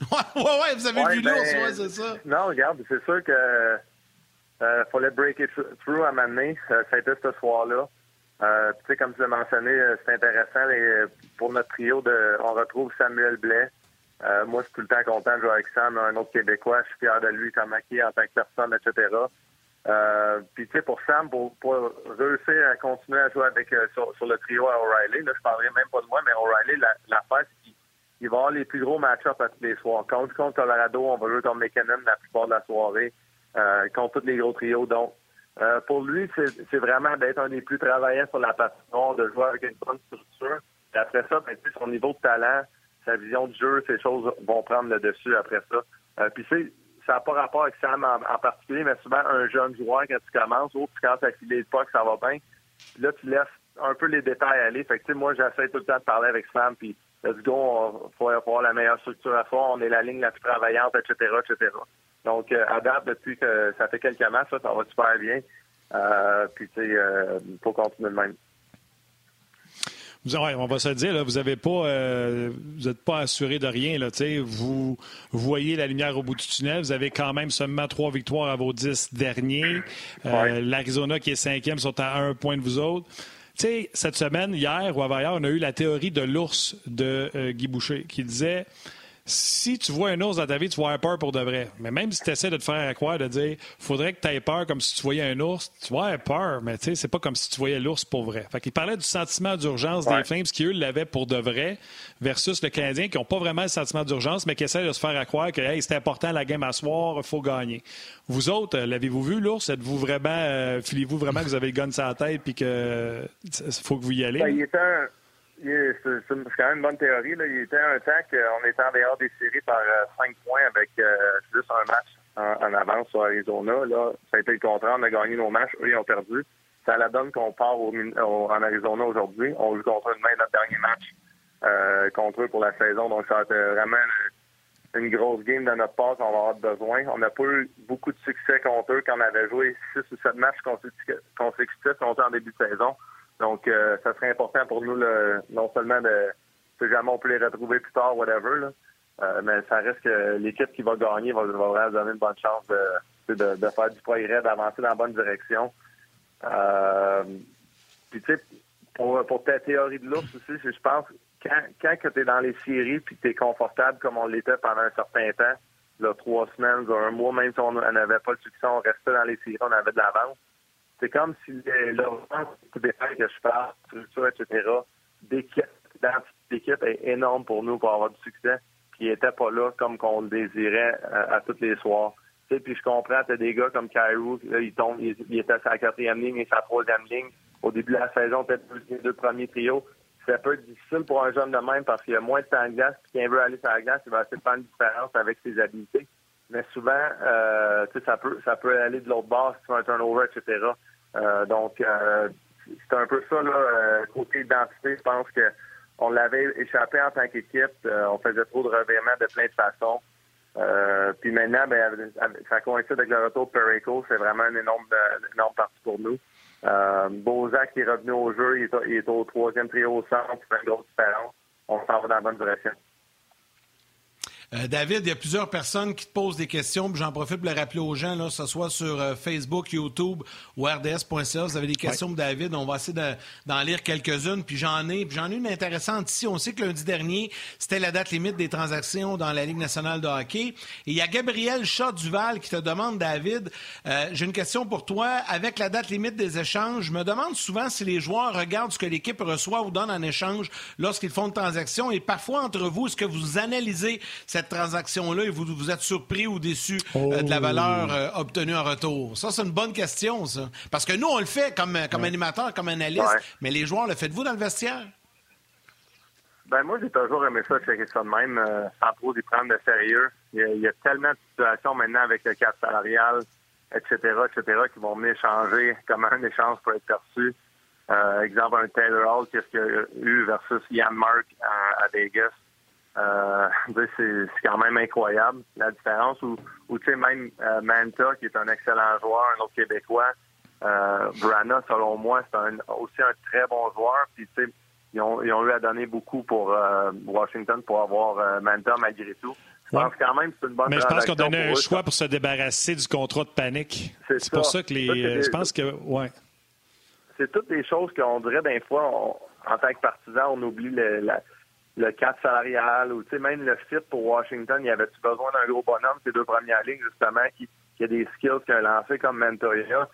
S1: ouais, ouais, vous avez vu l'ours, ben, ouais, c'est ça.
S6: Non, regarde, c'est sûr que euh, fallait break it through à m'amener. Euh, ça a été ce soir-là. Euh, tu sais, comme tu l'as mentionné, euh, c'est intéressant. Les, pour notre trio, de, on retrouve Samuel Blais, euh, moi, je suis tout le temps content de jouer avec Sam, un autre Québécois. Je suis fier de lui comme acquis en tant que personne, etc. Euh, puis, tu sais, pour Sam, pour, réussir à continuer à jouer avec euh, sur, le trio à O'Reilly, là, je parlerai même pas de moi, mais O'Reilly, la, la c'est qu'il va avoir les plus gros match-ups à tous les soirs. Contre, contre Colorado, on va jouer contre McKinnon la plupart de la soirée, euh, contre tous les gros trios. Donc, euh, pour lui, c'est vraiment d'être un des plus travaillants sur la patinoire, de jouer avec une bonne structure. Et après ça, ben, son niveau de talent, vision du jeu, ces choses vont prendre le dessus après ça. Euh, puis c'est ça n'a pas rapport avec Sam en, particulier, mais souvent un jeune joueur quand tu commences, ou tu commences à filer pas que ça va bien, là tu laisses un peu les détails aller. Fait que moi j'essaie tout le temps de parler avec Sam, puis let's go, il faut avoir la meilleure structure à soi, on est la ligne la plus travaillante, etc., etc. Donc euh, à date, depuis que ça fait quelques matchs, ça, ça va super bien. Euh, puis tu sais, il euh, faut continuer de même.
S2: Vous, on va se dire, là, vous n'avez pas, euh, vous n'êtes pas assuré de rien. Là, vous voyez la lumière au bout du tunnel. Vous avez quand même seulement trois victoires à vos dix derniers. Euh, L'Arizona qui est cinquième sont à un point de vous autres. cette semaine, hier ou avant-hier, on a eu la théorie de l'ours de euh, Guy Boucher qui disait si tu vois un ours dans ta vie, tu vas avoir peur pour de vrai. Mais même si tu essaies de te faire croire, de dire faudrait que tu aies peur comme si tu voyais un ours, tu vas avoir peur, mais tu sais, c'est pas comme si tu voyais l'ours pour vrai. Fait qu'il parlait du sentiment d'urgence des Flames qui, eux, l'avaient pour de vrai, versus le Canadien qui n'ont pas vraiment le sentiment d'urgence, mais qui essaient de se faire croire que hey, c'est important la game à soir, il faut gagner. Vous autres, euh, l'avez-vous vu, l'ours? Êtes-vous vraiment, euh, filez-vous vraiment que vous avez le gun sur la tête puis que faut que vous y allez?
S6: Ben, c'est quand même une bonne théorie. Il était un temps qu'on était en dehors des séries par euh, cinq points avec euh, juste un match en, avance sur Arizona. Là, ça a été le contraire. On a gagné nos matchs. Eux, ils ont perdu. Ça la donne qu'on part au, en Arizona aujourd'hui. On joue contre eux demain notre dernier match euh, contre eux pour la saison. Donc, ça va être vraiment une, grosse game de notre part qu'on va avoir besoin. On n'a pas eu beaucoup de succès contre eux quand on avait joué six ou sept matchs consécutifs contre eux en début de saison. Donc, euh, ça serait important pour nous, non seulement de, si jamais on peut les retrouver plus tard, whatever, euh, mais ça reste que l'équipe qui va gagner va, vraiment donner une bonne chance de, faire du progrès, d'avancer dans la bonne direction. Euh, puis, tu sais, pour, pour ta théorie de l'ours aussi, je pense, quand, quand tu es dans les séries puis que tu es confortable comme on l'était pendant un certain temps, là, trois semaines, un mois, même si on n'avait pas le succès, on restait dans les séries, on avait de l'avance c'est comme si l'urgence des que je parle, structure, etc., d'équipe, d'équipe est énorme pour nous pour avoir du succès, qui n'était pas là comme qu'on le désirait euh, à, tous les soirs. puis je comprends, tu des gars comme Kyrou, il tombe, il, était à sa quatrième ligne et sa troisième ligne. Au début de la saison, peut-être les deux premiers trios. C'est un difficile pour un jeune de même parce qu'il a moins de temps de glace, puis quand veut aller sur la glace, il va essayer de faire une différence avec ses habiletés. Mais souvent, euh, ça peut ça peut aller de l'autre bord si tu fais un turnover, etc. Euh, donc, euh, c'est un peu ça, là, euh, côté identité, je pense que on l'avait échappé en tant qu'équipe. on faisait trop de revirements de plein de façons. puis maintenant, ben, ça coïncide avec le retour de Perico. C'est vraiment une énorme, énorme partie pour nous. Euh, Bozak est revenu au jeu, il est, il est au troisième trio au centre, c'est une grosse différence. On s'en va dans la bonne direction.
S1: Euh, David, il y a plusieurs personnes qui te posent des questions, j'en profite pour le rappeler aux gens, là, que ce soit sur euh, Facebook, YouTube ou RDS.ca. Vous avez des questions pour David, on va essayer d'en lire quelques-unes, puis j'en ai, puis j'en ai une intéressante ici. On sait que lundi dernier, c'était la date limite des transactions dans la Ligue nationale de hockey. Et il y a Gabriel Chat-Duval qui te demande, David, euh, j'ai une question pour toi. Avec la date limite des échanges, je me demande souvent si les joueurs regardent ce que l'équipe reçoit ou donne en échange lorsqu'ils font une transaction. Et parfois, entre vous, est-ce que vous analysez cette transaction-là et vous, vous êtes surpris ou déçu euh, de la valeur euh, obtenue en retour? Ça, c'est une bonne question, ça. Parce que nous, on le fait comme, comme animateur, comme analyste, mais les joueurs, le faites-vous dans le vestiaire?
S6: Ben moi, j'ai toujours aimé ça, checker ça de même, euh, sans trop y prendre de sérieux. Il y, a, tellement de situations maintenant avec le cadre salarial, etc., etc., qui vont venir changer comment un échange peut être perçu. Euh, exemple, un Taylor Hall, qu'est-ce qu'il a eu versus Ian Mark à, Vegas? Euh, c'est quand même incroyable, la différence. Ou, ou tu sais, même euh, Manta, qui est un excellent joueur, un autre Québécois. Euh, Brana, selon moi, c'est aussi un très bon joueur. Puis, tu sais, ils ont, ils ont eu à donner beaucoup pour euh, Washington pour avoir Manta malgré tout. Je pense quand même que c'est une bonne
S2: Mais je pense qu'on donnait un choix pour se débarrasser du contrat de panique. C'est pour ça que les. Je pense que. Ouais.
S6: C'est toutes des choses qu'on dirait des fois, en tant que partisan, on oublie le, le cadre salarial ou même le fit pour Washington. Il y avait-tu besoin d'un gros bonhomme, ces deux premières lignes, justement, qui, qui a des skills qu'un lancé comme Mentoya.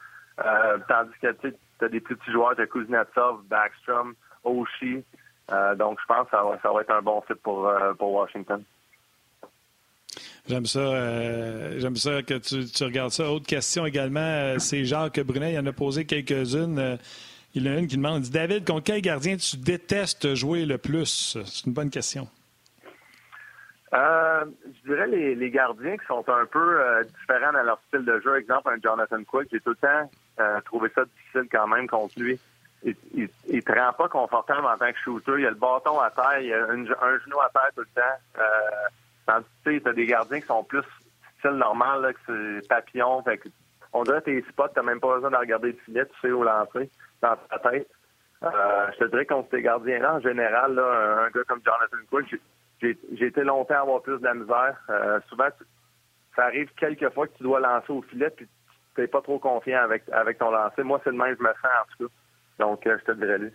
S6: Euh, tandis que tu as des petits joueurs de Kuznetsov, Backstrom, Oshie. Euh, donc, je pense que ça va, être un bon fit pour, euh, pour Washington.
S2: J'aime ça. J'aime ça que tu, regardes ça. Autre question également, c'est Jacques Brunet. Il en a posé quelques-unes. Il y en a une qui demande David, contre quel gardien tu détestes jouer le plus C'est une bonne question.
S6: je dirais les, gardiens qui sont un peu différents dans leur style de jeu. Exemple, un Jonathan Quick. J'ai tout le temps trouvé ça difficile quand même contre lui il, il, te rend pas confortable en tant que shooter. Il a le bâton à terre, il a un, genou à terre tout le temps. Euh, tandis que tu as des gardiens qui sont plus style normal, là, que c'est papillon. On dirait tes spots, t'as même pas besoin de regarder le filet, tu sais où lancer dans ta tête. Euh, je te dirais contre ces gardiens-là, en général, là, un, gars comme Jonathan Quick, j'ai été longtemps à avoir plus de la misère. Euh, souvent, ça arrive quelques fois que tu dois lancer au filet, puis tu n'es pas trop confiant avec, avec ton lancer. Moi, c'est le même, je me sens en tout cas. Donc, euh, je te dirais lui.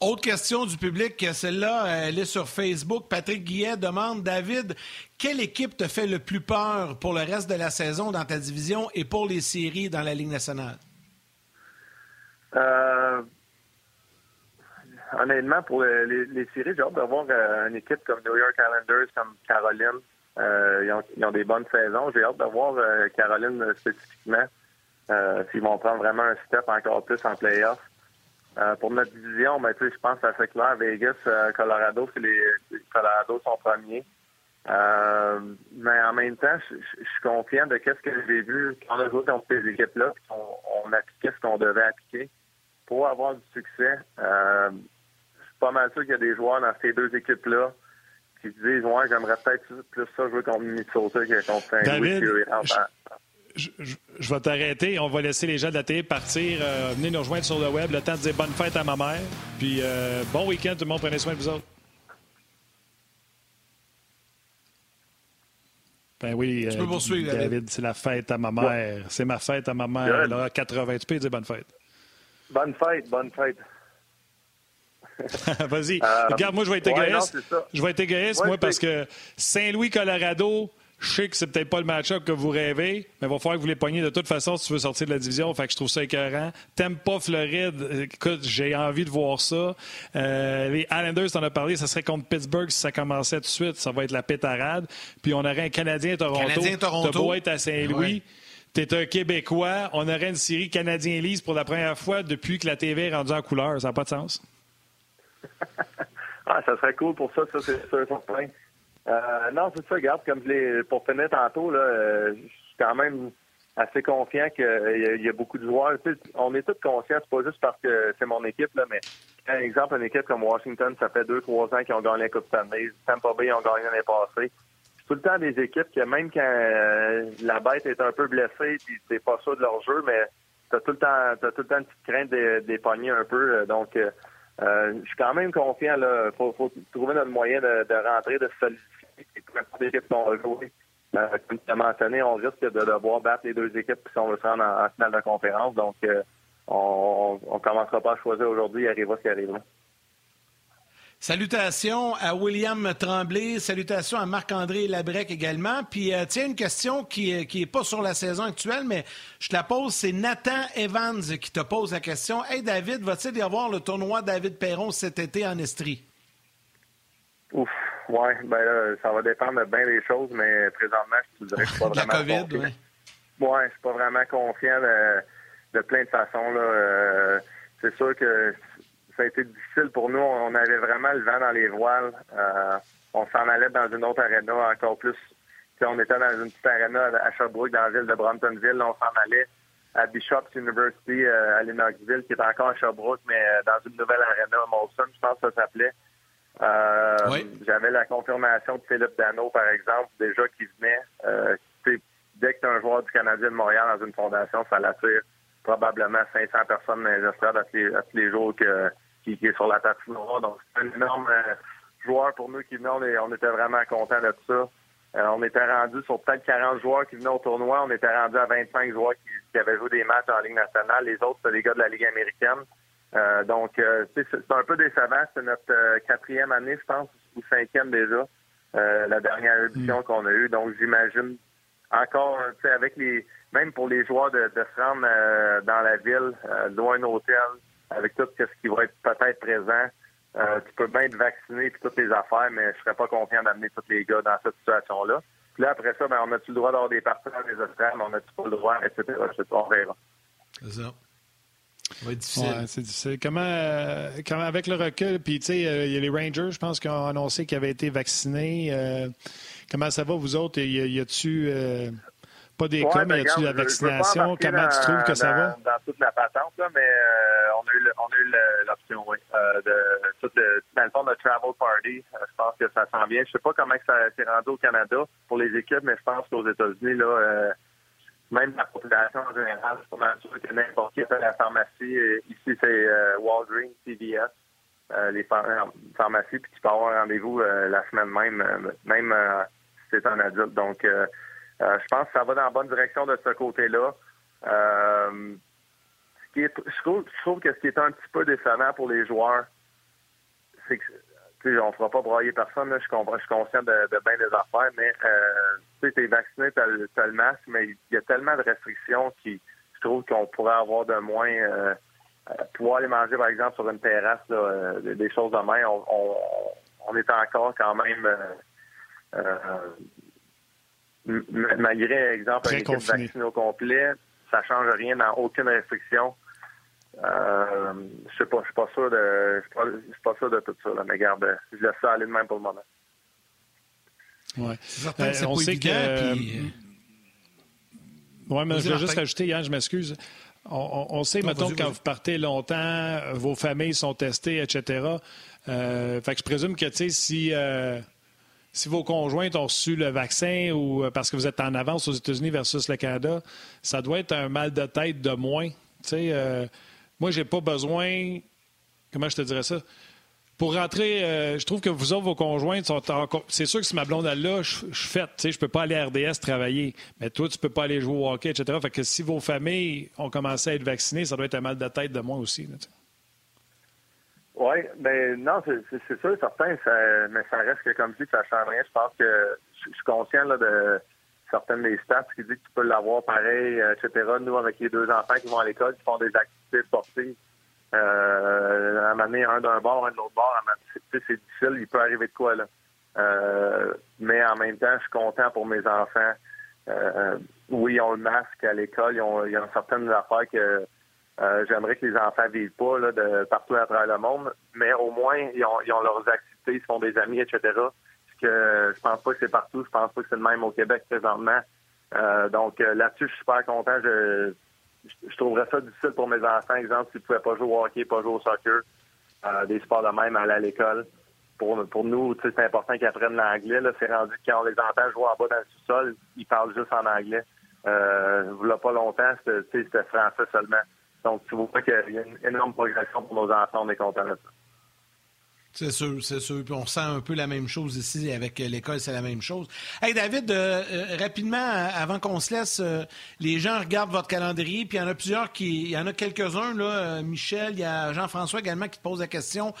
S1: Autre question du public, celle-là, elle est sur Facebook. Patrick Guillet demande, David, quelle équipe te fait le plus peur pour le reste de la saison dans ta division et pour les séries dans la Ligue nationale?
S6: Euh, honnêtement, pour les, séries, j'ai hâte d'avoir euh, une équipe comme New York Islanders, comme Caroline. ils, ont, ils, ont, des bonnes saisons. J'ai hâte d'avoir Caroline spécifiquement. Euh, s'ils vont prendre vraiment un step encore plus en playoff. Euh, pour notre division, ben, je pense que c'est clair. Vegas, euh, Colorado, c'est les, Colorado sont premiers. Euh, mais en même temps, je suis confiant de qu'est-ce que j'ai vu quand on a joué contre ces équipes-là, on, on appliquait ce qu'on devait appliquer pour avoir du succès. je suis pas mal sûr qu'il y a des joueurs dans ces deux équipes-là qui se disent Ouais, j'aimerais peut-être plus ça jouer contre Minnesota que contre Saint-Louis
S2: je, vais t'arrêter. On va laisser les gens de la télé partir. Euh, venez nous rejoindre sur le web. Le temps de dire bonne fête à ma mère. Puis euh, bon week-end, tout le monde. Prenez soin de vous autres. Ben oui,
S1: tu peux euh, poursuivre, David.
S2: c'est la fête à ma mère. C'est ma fête à ma mère. Elle aura 80. Tu peux dire bonne fête.
S6: Bonne fête, bonne fête.
S2: Vas-y. Regarde, moi, je vais être égoïste. je vais être égoïste, moi, parce que Saint-Louis, Colorado, je sais que c'est peut-être pas le match-up que vous rêvez, mais il va falloir que vous les poigniez de toute façon si tu veux sortir de la division. Fait que je trouve ça écœurant. T'aimes pas Floride? Écoute, j'ai envie de voir ça. Euh, les Islanders, t'en as parlé, ça serait contre Pittsburgh si ça commençait tout de suite. Ça va être la pétarade. Puis on aurait un Canadien-Toronto.
S1: Canadien-Toronto.
S2: T'as beau être à Saint-Louis. T'es un Québécois. On aurait une série Canadien-Lise pour la première fois depuis que la TV est rendue en couleur. Ça n'a pas de sens.
S6: ah, ça serait cool pour ça, ça, c'est sûr, certain. Euh, non, c'est ça, regarde, comme je pour finir tantôt, là, euh, je suis quand même assez confiant qu'il y, y, a beaucoup de joueurs. on est tous conscients, c'est pas juste parce que c'est mon équipe, là, mais par exemple, une équipe comme Washington, ça fait deux, trois ans qu'ils ont gagné la Coupe Stanley. Tampa Bay, ils ont gagné l'année passée. C'est tout le temps des équipes que même quand euh, la bête est un peu blessée, puis c'est pas ça de leur jeu, mais t'as tout le temps, t'as tout le temps une petite crainte des, des un peu. Donc, je suis quand même confiant. Là, faut, faut trouver notre moyen de, de rentrer, de se solidifier n'importe équipe qu'on va jouer. Euh, comme tu as mentionné, on risque de devoir battre les deux équipes si on veut se rendre en, finale de conférence. Donc, euh, on ne commencera pas à choisir aujourd'hui. Il arrivera ce qui arrivera.
S1: Salutations à William Tremblay, salutations à Marc-André Labrec également. Puis, euh, tiens, une question qui n'est est pas sur la saison actuelle, mais je te la pose. C'est Nathan Evans qui te pose la question. Hey, David, va-t-il y avoir le tournoi David Perron cet été en Estrie?
S6: Ouf, ouais, ben là, ça va dépendre de bien des choses, mais présentement, je te dirais que je suis pas vraiment.
S1: la COVID,
S6: oui. Ouais, je suis pas vraiment confiant de, plein de façons. Là. Euh, c'est sûr que ça a été difficile pour nous. On avait vraiment le vent dans les voiles. Euh, on s'en allait dans une autre arena encore plus. on était dans une petite arena à Sherbrooke, dans la ville de Bramptonville. On s'en allait à Bishop's University euh, à Lennoxville, qui est encore à Sherbrooke, mais euh, dans une nouvelle arena, Molson, je pense que ça s'appelait. J'avais la confirmation de Philippe Dano, par exemple, déjà qui venait. dès que tu es un joueur du Canadien de Montréal dans une fondation, ça l'attire probablement 500 personnes dans les estrades à tous les jours que qui, est sur la patinoire. Donc, c'est un énorme euh, joueur pour nous qui venait. On, était vraiment contents de ça. Euh, on était rendu sur peut-être 40 joueurs qui venaient au tournoi. On était rendu à 25 joueurs qui, avaient joué des matchs en Ligue nationale. Les autres, c'est les gars de la Ligue américaine. Euh, donc, c'est un peu décevant. C'est notre quatrième année, je pense, ou cinquième déjà, la dernière édition mm. qu'on a eue. Donc, j'imagine encore, avec les, même pour les joueurs de, se rendre dans la ville, loin d'un hôtel, avec tout ce qui va être peut-être présent. Euh, tu peux bien être vacciné et toutes les affaires, mais je serais pas confiant d'amener tous les gars dans cette situation-là. Puis là, après ça, ben, on a-tu le droit d'avoir des partenaires des mais on a-tu pas le droit, etc. On verra.
S1: C'est ça. Ça va être difficile. Ouais,
S2: c'est difficile. Comment, euh, comment, avec le recul, puis tu sais, euh, il y a les Rangers, je pense, qui ont annoncé qu'ils avaient été vaccinés. comment ça va, vous autres? Y, y a-tu pas des cas, mais y a-tu la vaccination? Comment tu trouves que ça va?
S6: Dans toute la patente, là, mais euh, on a eu, on a eu l'option, oui. Euh, de, tout le, dans le fond, de Travel Party, euh, je pense que ça s'en vient. Je sais pas comment ça s'est rendu au Canada pour les équipes, mais je pense qu'aux États-Unis, là, même la population en général, c'est pas mal sûr que n'importe qui fait la pharmacie. Ici, c'est Walgreens, CVS. les pharmacies, puis tu peux avoir un rendez-vous la semaine même, même si c'est un adulte. Donc, euh, je pense que ça va dans la bonne direction de ce côté-là. Euh, je, trouve, que ce qui est un petit peu décevant pour les joueurs, c'est que on ne fera pas broyer personne, je, suis conscient de, bien des affaires, mais euh, tu es vacciné, tu as, le masque, mais il y a tellement de restrictions qui je trouve qu'on pourrait avoir de moins euh, pouvoir aller manger, par exemple, sur une terrasse, des choses de même. On, on, est encore quand même malgré, exemple, un équipe vaccinée au complet, ça change rien dans aucune restriction. Euh, je sais pas, je suis pas sûr de, je suis pas, sûr de tout ça, là, mais garde, je laisse ça aller de même pour le moment.
S2: Ouais. Euh, on sait que. Euh, oui, mais je veux juste rajouter, Yann, je m'excuse. On, sait, maintenant quand vous partez longtemps, vos familles sont testées, etc. fait que je présume que, tu sais, si si vos conjoints ont reçu le vaccin ou euh, parce que vous êtes en avance aux États-Unis versus le Canada, ça doit être un mal de tête de moins. Euh, moi, j'ai pas besoin. Comment je te dirais ça? Pour rentrer, euh, je trouve que vous autres, vos conjoints sont encore. C'est sûr que si ma blonde là, je, suis sais, je peux pas aller à RDS travailler. Mais toi, tu peux pas aller jouer au hockey, etc. Fait que si vos familles ont commencé à être vaccinées, ça doit être un mal de tête de moins aussi.
S6: Oui, ben non, c'est sûr, certain, ça, mais ça reste que comme je dis, ça change rien. Je pense que je suis conscient là, de certaines des stats qui disent que tu peux l'avoir pareil, euh, etc. Nous, avec les deux enfants qui vont à l'école, qui font des activités sportives, euh, à un un d'un bord, un de l'autre bord, c'est difficile, il peut arriver de quoi là. Euh, mais en même temps, je suis content pour mes enfants. Euh, oui, ils ont le masque à l'école, ils ont, ils ont certaines affaires que euh, j'aimerais que les enfants vivent pas là, de partout à travers le monde, mais au moins ils ont, ils ont leurs activités, ils se font des amis, etc. Ce que je pense pas que c'est partout, je pense pas que c'est le même au Québec présentement. Euh, donc euh, là-dessus, je suis super content. Je, je, trouverais ça difficile pour mes enfants, exemple, s'ils pouvaient pas jouer au hockey, pas jouer au soccer, des sports de même, aller à l'école. Pour, pour nous, c'est important qu'ils apprennent l'anglais. C'est rendu quand les entend jouer en bas dans le sous-sol, ils parlent juste en anglais. Euh, pas longtemps, c'était français seulement. Donc, tu vois qu'il y a une énorme progression pour nos enfants. On est de ça.
S1: C'est sûr, c'est sûr. Puis on sent un peu la même chose ici avec l'école, c'est la même chose. Hey David, euh, euh, rapidement, avant qu'on se laisse, euh, les gens regardent votre calendrier, puis il y en a plusieurs qui. Il y en a quelques-uns, là. Michel, il y a Jean-François également qui te pose la question.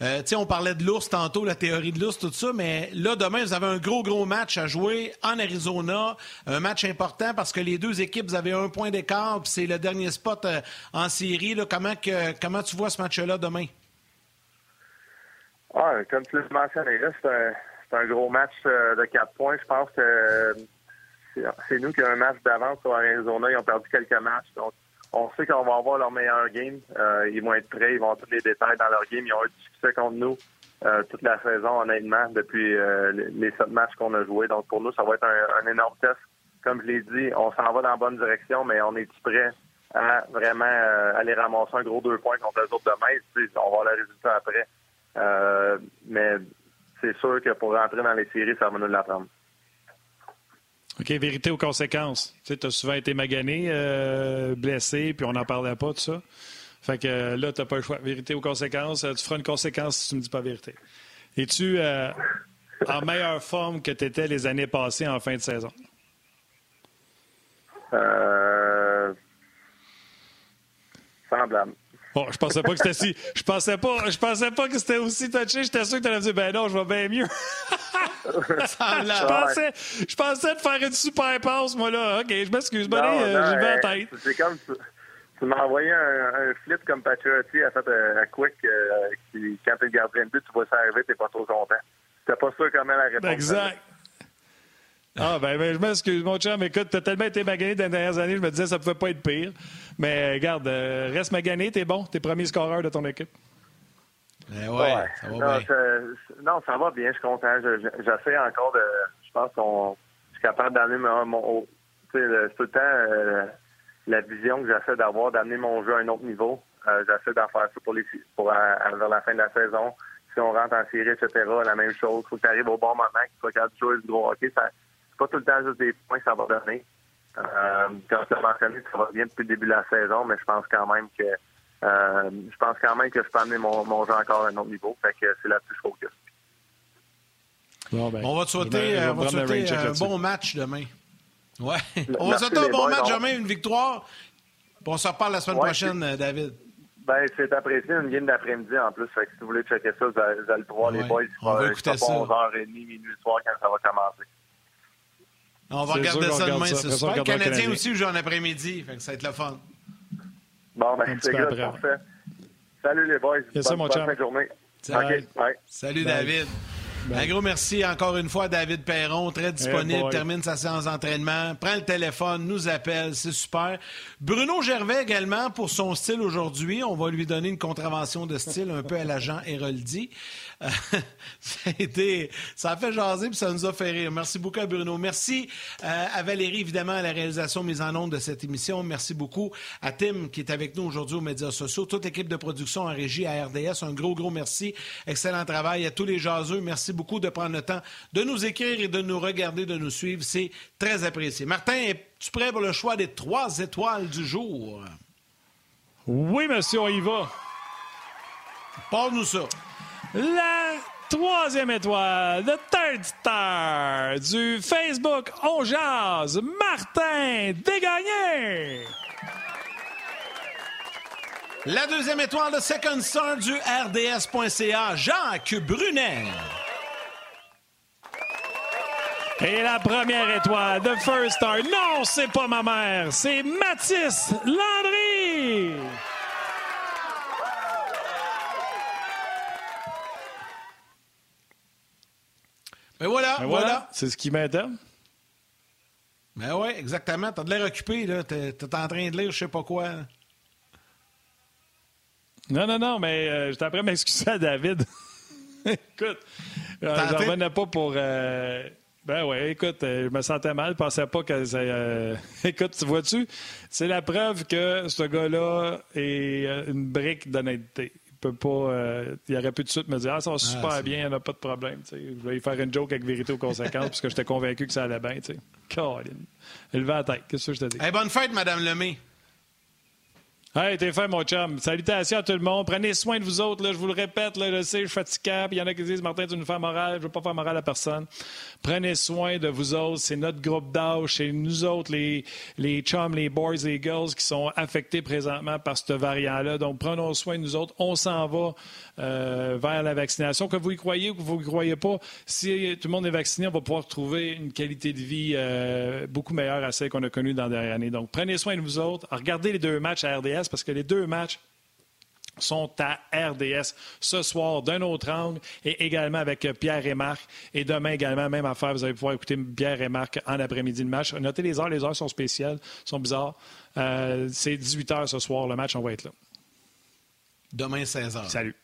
S1: sais, on parlait de l'ours tantôt, la théorie de l'ours, tout ça, mais là, demain, vous avez un gros, gros match à jouer en Arizona. Un match important parce que les deux équipes, vous avez un point d'écart, puis c'est le dernier spot en série. Comment, que, comment tu vois ce match-là demain?
S6: Ah, comme tu l'as mentionné, c'est un, gros match euh, de quatre points. Je pense que c'est nous qui avons un match d'avance sur Arizona. Ils ont perdu quelques matchs. Donc, on sait qu'on va avoir leur meilleur game. Euh, ils vont être prêts, ils vont avoir tous les détails dans leur game. Ils ont eu du succès contre nous euh, toute la saison, honnêtement, depuis les sept matchs qu'on a joués. Donc, pour nous, ça va être un, énorme test. Comme je l'ai dit, on s'en va dans la bonne direction, mais on est prêt à vraiment aller ramasser un gros deux points contre les autres demain? On va voir le résultat après. Euh, mais c'est sûr que pour rentrer dans les séries, ça va nous l'apprendre.
S2: OK, vérité aux conséquences. Tu sais, as souvent été magané, euh, blessé, puis on n'en parlait pas, tout ça. Fait que euh, là, tu n'as pas le choix. Vérité aux conséquences. tu feras une conséquence si tu ne me dis pas vérité. Es-tu en meilleure forme que tu étais les années passées en fin de saison?
S6: Semblable.
S2: Bon, je pensais pas que c'était si. Je pensais pas, je pensais pas que c'était aussi touché. J'étais sûr que tu allais dire, ben non, je vais bien mieux. je, pensais, je pensais te faire une super passe, moi, là. OK, je m'excuse. Bon, euh, j'y vais à tête.
S6: C'est comme tu, tu m'as envoyé un, un, flip comme Patriotti a fait un, quick. Euh, qui, quand t'es le gardien de but, tu vois ça arriver, t'es pas trop content. T'es pas sûr comment la réponse.
S2: Exact. Ah, ben, ben, je m'excuse, mon chum. Écoute, t'as tellement été magané dans les dernières années, je me disais que ça pouvait pas être pire. Mais regarde, euh, reste magané, t'es bon, t'es premier scoreur de ton équipe.
S1: Eh ouais, ça va non, bien.
S6: non, ça va bien, je suis content. J'essaie encore de. Je pense qu'on. Je suis capable d'amener mon. mon tu sais, tout le temps euh, la vision que j'essaie d'avoir, d'amener mon jeu à un autre niveau. Euh, j'essaie d'en faire ça pour, les, pour vers la fin de la saison. Si on rentre en série, etc., la même chose. Il faut que tu arrives au bon moment, qu'il faut que tu joues du gros hockey. Ça, pas tout le temps juste des points que ça va donner. Euh, comme tu as mentionné, ça va bien depuis le début de la saison, mais je pense quand même que euh, je pense quand même que je peux amener mon, mon jeu encore à un autre niveau. Fait que c'est là-dessus je focus.
S1: Ben, on va te souhaiter, euh, va souhaiter un bon match demain. Ouais. on va souhaiter un bon match demain, une victoire. on se reparle la semaine prochaine, euh, David.
S6: Ben, c'est apprécié une game d'après-midi en plus. Fait que si vous voulez checker ça, vous allez, le voir, les boys.
S1: On va écouter ça.
S6: 11h30, minuit le soir quand ça va commencer.
S1: On va regarder ça demain, c'est super. Le Canadien aussi joue en après-midi, fait que ça va être le fun.
S6: Bon, ben, c'est parfait. Salut les boys.
S2: Bonne, ça, mon
S6: bonne fin de journée.
S1: Salut, Salut David. Un gros merci encore une fois à David Perron, très disponible, termine sa séance d'entraînement, prend le téléphone, nous appelle, c'est super. Bruno Gervais également pour son style aujourd'hui, on va lui donner une contravention de style un peu à l'agent Héroldi. ça, a été, ça a fait jaser puis ça nous a fait rire. Merci beaucoup à Bruno. Merci euh, à Valérie, évidemment, à la réalisation mise en onde de cette émission. Merci beaucoup à Tim qui est avec nous aujourd'hui aux médias sociaux, toute l'équipe de production en régie à RDS. Un gros, gros merci. Excellent travail à tous les jaseux. Merci beaucoup de prendre le temps de nous écrire et de nous regarder, de nous suivre. C'est très apprécié. Martin, es-tu prêt pour le choix des trois étoiles du jour?
S2: Oui, monsieur, on y va.
S1: Parle-nous ça.
S2: La troisième étoile, the third star du Facebook On Jazz, Martin Dégagné.
S1: La deuxième étoile, de second star du RDS.ca, Jacques Brunet.
S2: Et la première étoile, The First Star. Non, c'est pas ma mère, c'est Mathis Landry.
S1: Mais voilà,
S2: ben
S1: voilà.
S2: C'est ce qui m'aide.
S1: Ben oui, exactement. T'as de l'air occupé, là. T'es en train de lire je sais pas quoi.
S2: Non, non, non, mais euh, j'étais après m'excuser à David. écoute, euh, j'en revenais pas pour... Euh, ben oui, écoute, euh, je me sentais mal, je pensais pas que ça. Euh, écoute, vois-tu, c'est la preuve que ce gars-là est euh, une brique d'honnêteté. Il peut pas. il aurait pu tout de suite me dire Ah, ça va ah, super bien, il n'y a pas de problème. Je vais lui faire une joke avec vérité aux conséquences, parce que j'étais convaincu que ça allait bien. Caroline. Il va à la tête. Qu'est-ce que je te dis?
S1: bonne fête, Madame Lemay.
S2: Hey, t'es fait, mon chum. Salutations à tout le monde. Prenez soin de vous autres. Je vous le répète, je sais, je suis. Il y en a qui disent, Martin, tu nous fais morale. Je ne veux pas faire morale à personne. Prenez soin de vous autres. C'est notre groupe d'âge. C'est nous autres, les, les chums, les boys, les girls qui sont affectés présentement par ce variant-là. Donc, prenons soin de nous autres. On s'en va euh, vers la vaccination. Que vous y croyez ou que vous ne croyez pas, si tout le monde est vacciné, on va pouvoir trouver une qualité de vie euh, beaucoup meilleure à celle qu'on a connue dans la dernière année. Donc, prenez soin de vous autres. Regardez les deux matchs à RDS parce que les deux matchs sont à RDS ce soir d'un autre angle et également avec Pierre et Marc. Et demain également, même affaire, vous allez pouvoir écouter Pierre et Marc en après-midi le match. Notez les heures, les heures sont spéciales, sont bizarres. Euh, c'est 18 h ce soir le match, on va être là.
S1: Demain 16 h.
S2: Salut.